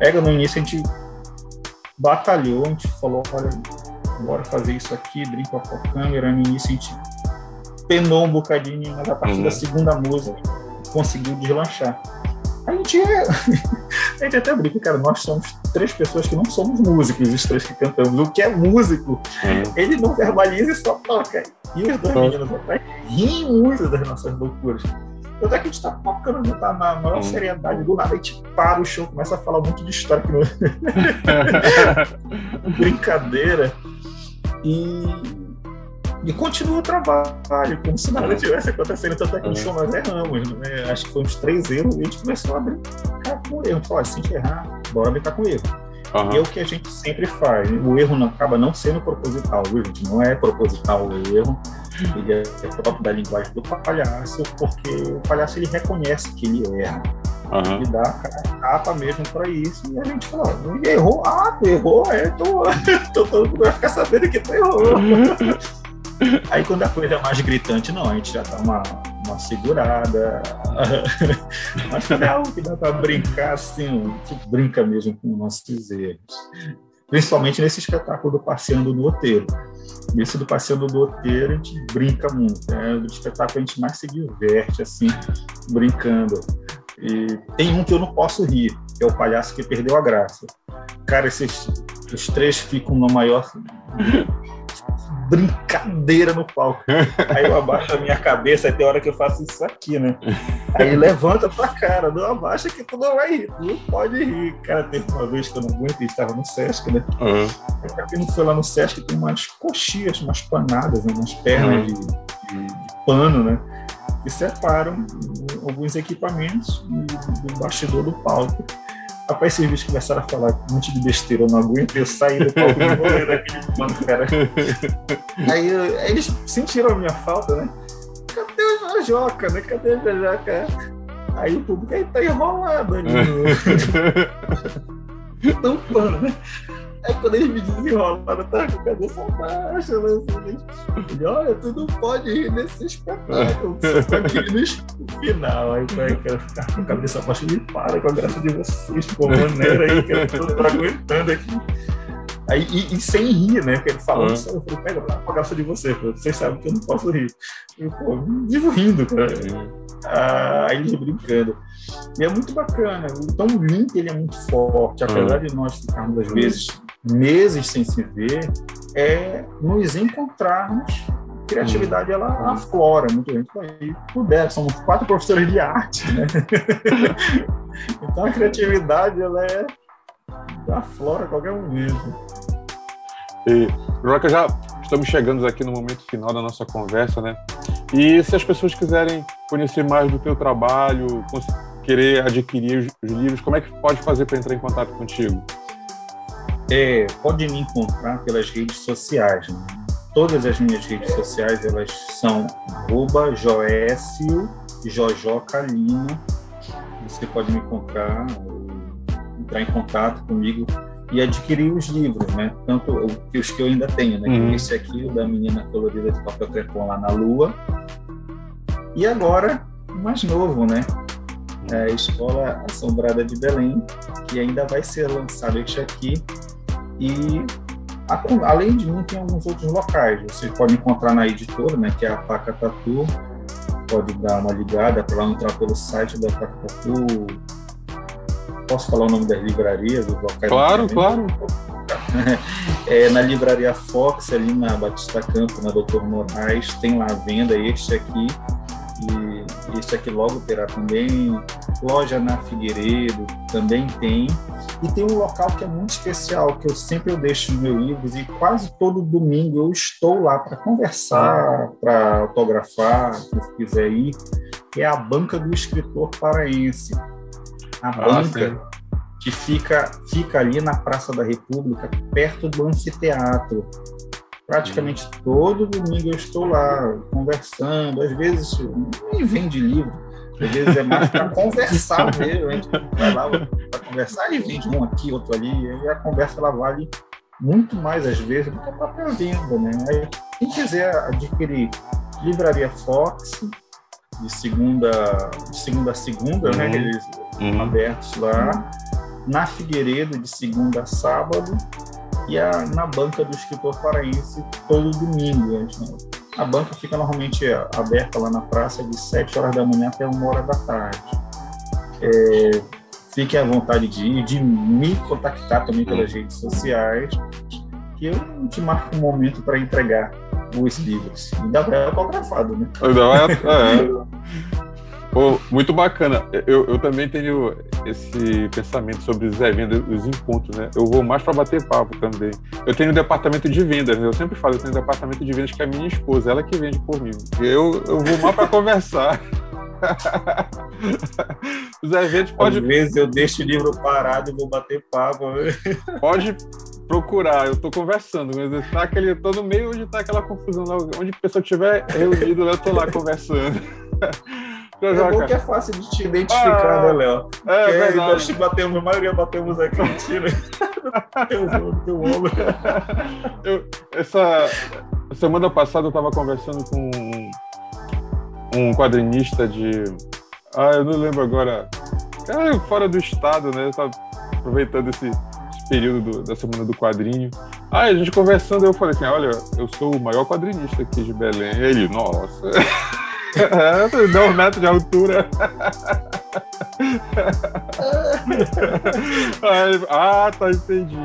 pega no início, a gente batalhou, a gente falou, olha, bora fazer isso aqui, brinca com a câmera. No início a gente penou um bocadinho, mas a partir uhum. da segunda música conseguiu deslanchar. A gente, é... a gente até brinca, cara, nós somos três pessoas que não somos músicos, os três que cantamos. O que é músico, uhum. ele não verbaliza e só toca. E os dois meninos atrás riem muito das nossas loucuras. Até que a gente tá tocando, tá na maior hum. seriedade, do nada a gente para o show, começa a falar um monte de história que não... brincadeira. E, e continua o trabalho, como se nada tivesse acontecendo. Tanto é que no show nós erramos, né? acho que foi uns três erros, e a gente começou a brincar com o erro. Falou, se a gente errar, bora brincar com o erro. Uhum. E é o que a gente sempre faz. O erro não, acaba não sendo proposital, viu, gente? Não é proposital o erro. Ele é próprio da linguagem do palhaço, porque o palhaço ele reconhece que ele erra. Uhum. Dá capa mesmo para isso. E a gente fala, errou? Ah, tu errou? É, tô, tô, todo mundo vai ficar sabendo que tu errou. Aí quando a coisa é mais gritante, não, a gente já dá uma, uma segurada. Mas quando é algo que dá para brincar assim, a gente brinca mesmo com nossos erros. Principalmente nesse espetáculo do Passeando do Oteiro. Nesse do Passeando do Oteiro a gente brinca muito. É o espetáculo a gente mais se diverte, assim, brincando. E tem um que eu não posso rir, que é o palhaço que perdeu a graça. Cara, esses os três ficam no maior brincadeira no palco. Aí eu abaixo a minha cabeça, aí tem hora que eu faço isso aqui, né? Aí levanta pra cara, não abaixa que tu não vai rir, tu não pode rir. Cara, teve uma vez que eu não aguento, estava no Sesc, né? Uhum. Aí, pra quem não foi lá no Sesc, tem umas coxias, umas panadas, né? umas pernas uhum. de, de, de pano, né? Que separam alguns equipamentos do bastidor do palco. Rapaz, esses bichos começaram a falar um monte de besteira, eu não aguento, eu saí do palco e vou daquele mano, cara. Aí eles sentiram a minha falta, né? Cadê o Jojoca, né? Cadê o Jojoca? Aí o público aí tá enrolado ali. Tampando, né? Aí quando eles me desenrolaram, eu tava com a cabeça baixa, né? Assim, olha, tu não pode rir nesse espetáculo, você rir no final. Aí vai, quero ficar com a cabeça baixa, me para com a graça de vocês, pô, maneira aí, que eu tô aguentando aqui. Aí, e, e, sem rir, né? Porque ele falando, uhum. eu falei, pega com a graça de você, pô, vocês sabem que eu não posso rir. Eu, pô, vivo rindo, cara. Ah, aí eles brincando. E é muito bacana. O Tom Link, ele é muito forte, apesar uhum. de nós ficarmos, às vezes, meses sem se ver, é nos encontrarmos. Criatividade ela uhum. aflora muito gente aí puder. Somos quatro professores de arte, né? então a criatividade ela é aflora a qualquer momento. E, Roca, já estamos chegando aqui no momento final da nossa conversa, né? E se as pessoas quiserem conhecer mais do teu trabalho, querer adquirir os livros, como é que pode fazer para entrar em contato contigo? É, pode me encontrar pelas redes sociais. Né? Todas as minhas redes sociais elas são arroba Joécio Jojoca Lima. Você pode me encontrar, entrar em contato comigo e adquirir os livros, né? Tanto os que eu ainda tenho, né? Uhum. Esse aqui, o da menina colorida de papel crepom lá na lua. E agora, mais novo, né? É a Escola Assombrada de Belém, que ainda vai ser lançado este aqui e além de mim, tem alguns outros locais. Você pode encontrar na editora, né, que é a Paca Tatu. Pode dar uma ligada para lá entrar pelo site da Paca Tatu. Posso falar o nome das livrarias, dos locais? Claro, claro. É, na livraria Fox, ali na Batista Campo, na Doutor Moraes, tem lá a venda este aqui. Este aqui logo terá também. Loja na Figueiredo também tem. E tem um local que é muito especial, que eu sempre eu deixo nos meus livros, e quase todo domingo eu estou lá para conversar, para autografar, se quiser ir, que é a Banca do Escritor Paraense. A ah, banca que fica, fica ali na Praça da República, perto do anfiteatro. Praticamente todo domingo eu estou lá conversando, às vezes nem vende livro, às vezes é mais para conversar mesmo. A gente vai lá para conversar e vende um aqui, outro ali. E a conversa ela vale muito mais às vezes do que a própria venda, né? Aí, quem quiser adquirir Livraria Fox, de segunda, de segunda a segunda, né? uhum. né? Eles uhum. abertos lá. Na Figueiredo, de segunda a sábado. E a, na banca do escritor paraense, todo domingo. A gente, a banca fica normalmente aberta lá na praça de 7 horas da manhã até 1 hora da tarde. É, fiquem à vontade de ir, de me contactar também pelas redes sociais, que eu te marco um momento para entregar os livros. Ainda vai autografado, né? Ainda vai, é. Pô, muito bacana. Eu, eu também tenho esse pensamento sobre os eventos, os encontros, né? Eu vou mais para bater papo também. Eu tenho um departamento de vendas, né? eu sempre falo, eu tenho um departamento de vendas que é a minha esposa, ela que vende por mim. Eu, eu vou mais para conversar. Os eventos pode. Às vezes eu deixo o livro parado e vou bater papo. Pode procurar, eu estou conversando, mas está aquele, tô no meio onde está aquela confusão, onde a pessoa estiver reunido, eu estou lá conversando. É bom que é fácil de te identificar, ah, né, Léo? É, Porque verdade. nós batemos, a maioria batemos aqui no time. teu ombro. Eu, essa semana passada eu estava conversando com um quadrinista de. Ah, eu não lembro agora. Cara, fora do estado, né? Eu tava aproveitando esse, período do, da semana do quadrinho. Ah, a gente conversando, eu falei assim: olha, eu sou o maior quadrinista aqui de Belém. Ele, nossa. É, dois metros de altura. Ah, tá, entendi.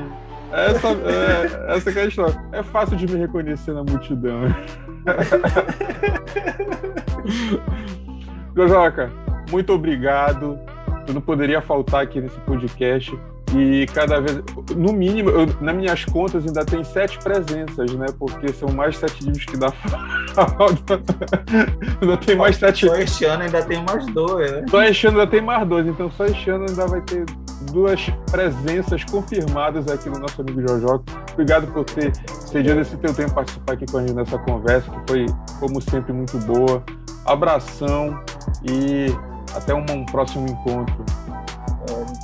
Essa, é, essa questão. É fácil de me reconhecer na multidão. Jojoca, muito obrigado. Tu não poderia faltar aqui nesse podcast. E cada vez, no mínimo, eu, nas minhas contas ainda tem sete presenças, né? Porque são mais sete livros que dá falta. ainda tem mais sete. Só este ano ainda tem mais dois, né? Só este ano ainda tem mais dois, então só este ano ainda vai ter duas presenças confirmadas aqui no nosso amigo Jojoca. Obrigado por ter cedido esse teu tempo participar aqui com a gente nessa conversa, que foi, como sempre, muito boa. Abração e até um, um próximo encontro.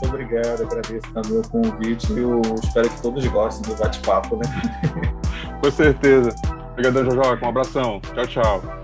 Muito obrigado, agradeço também o convite eu espero que todos gostem do bate-papo, né? Com certeza. Obrigadão, Jojoca. Um abração. Tchau, tchau.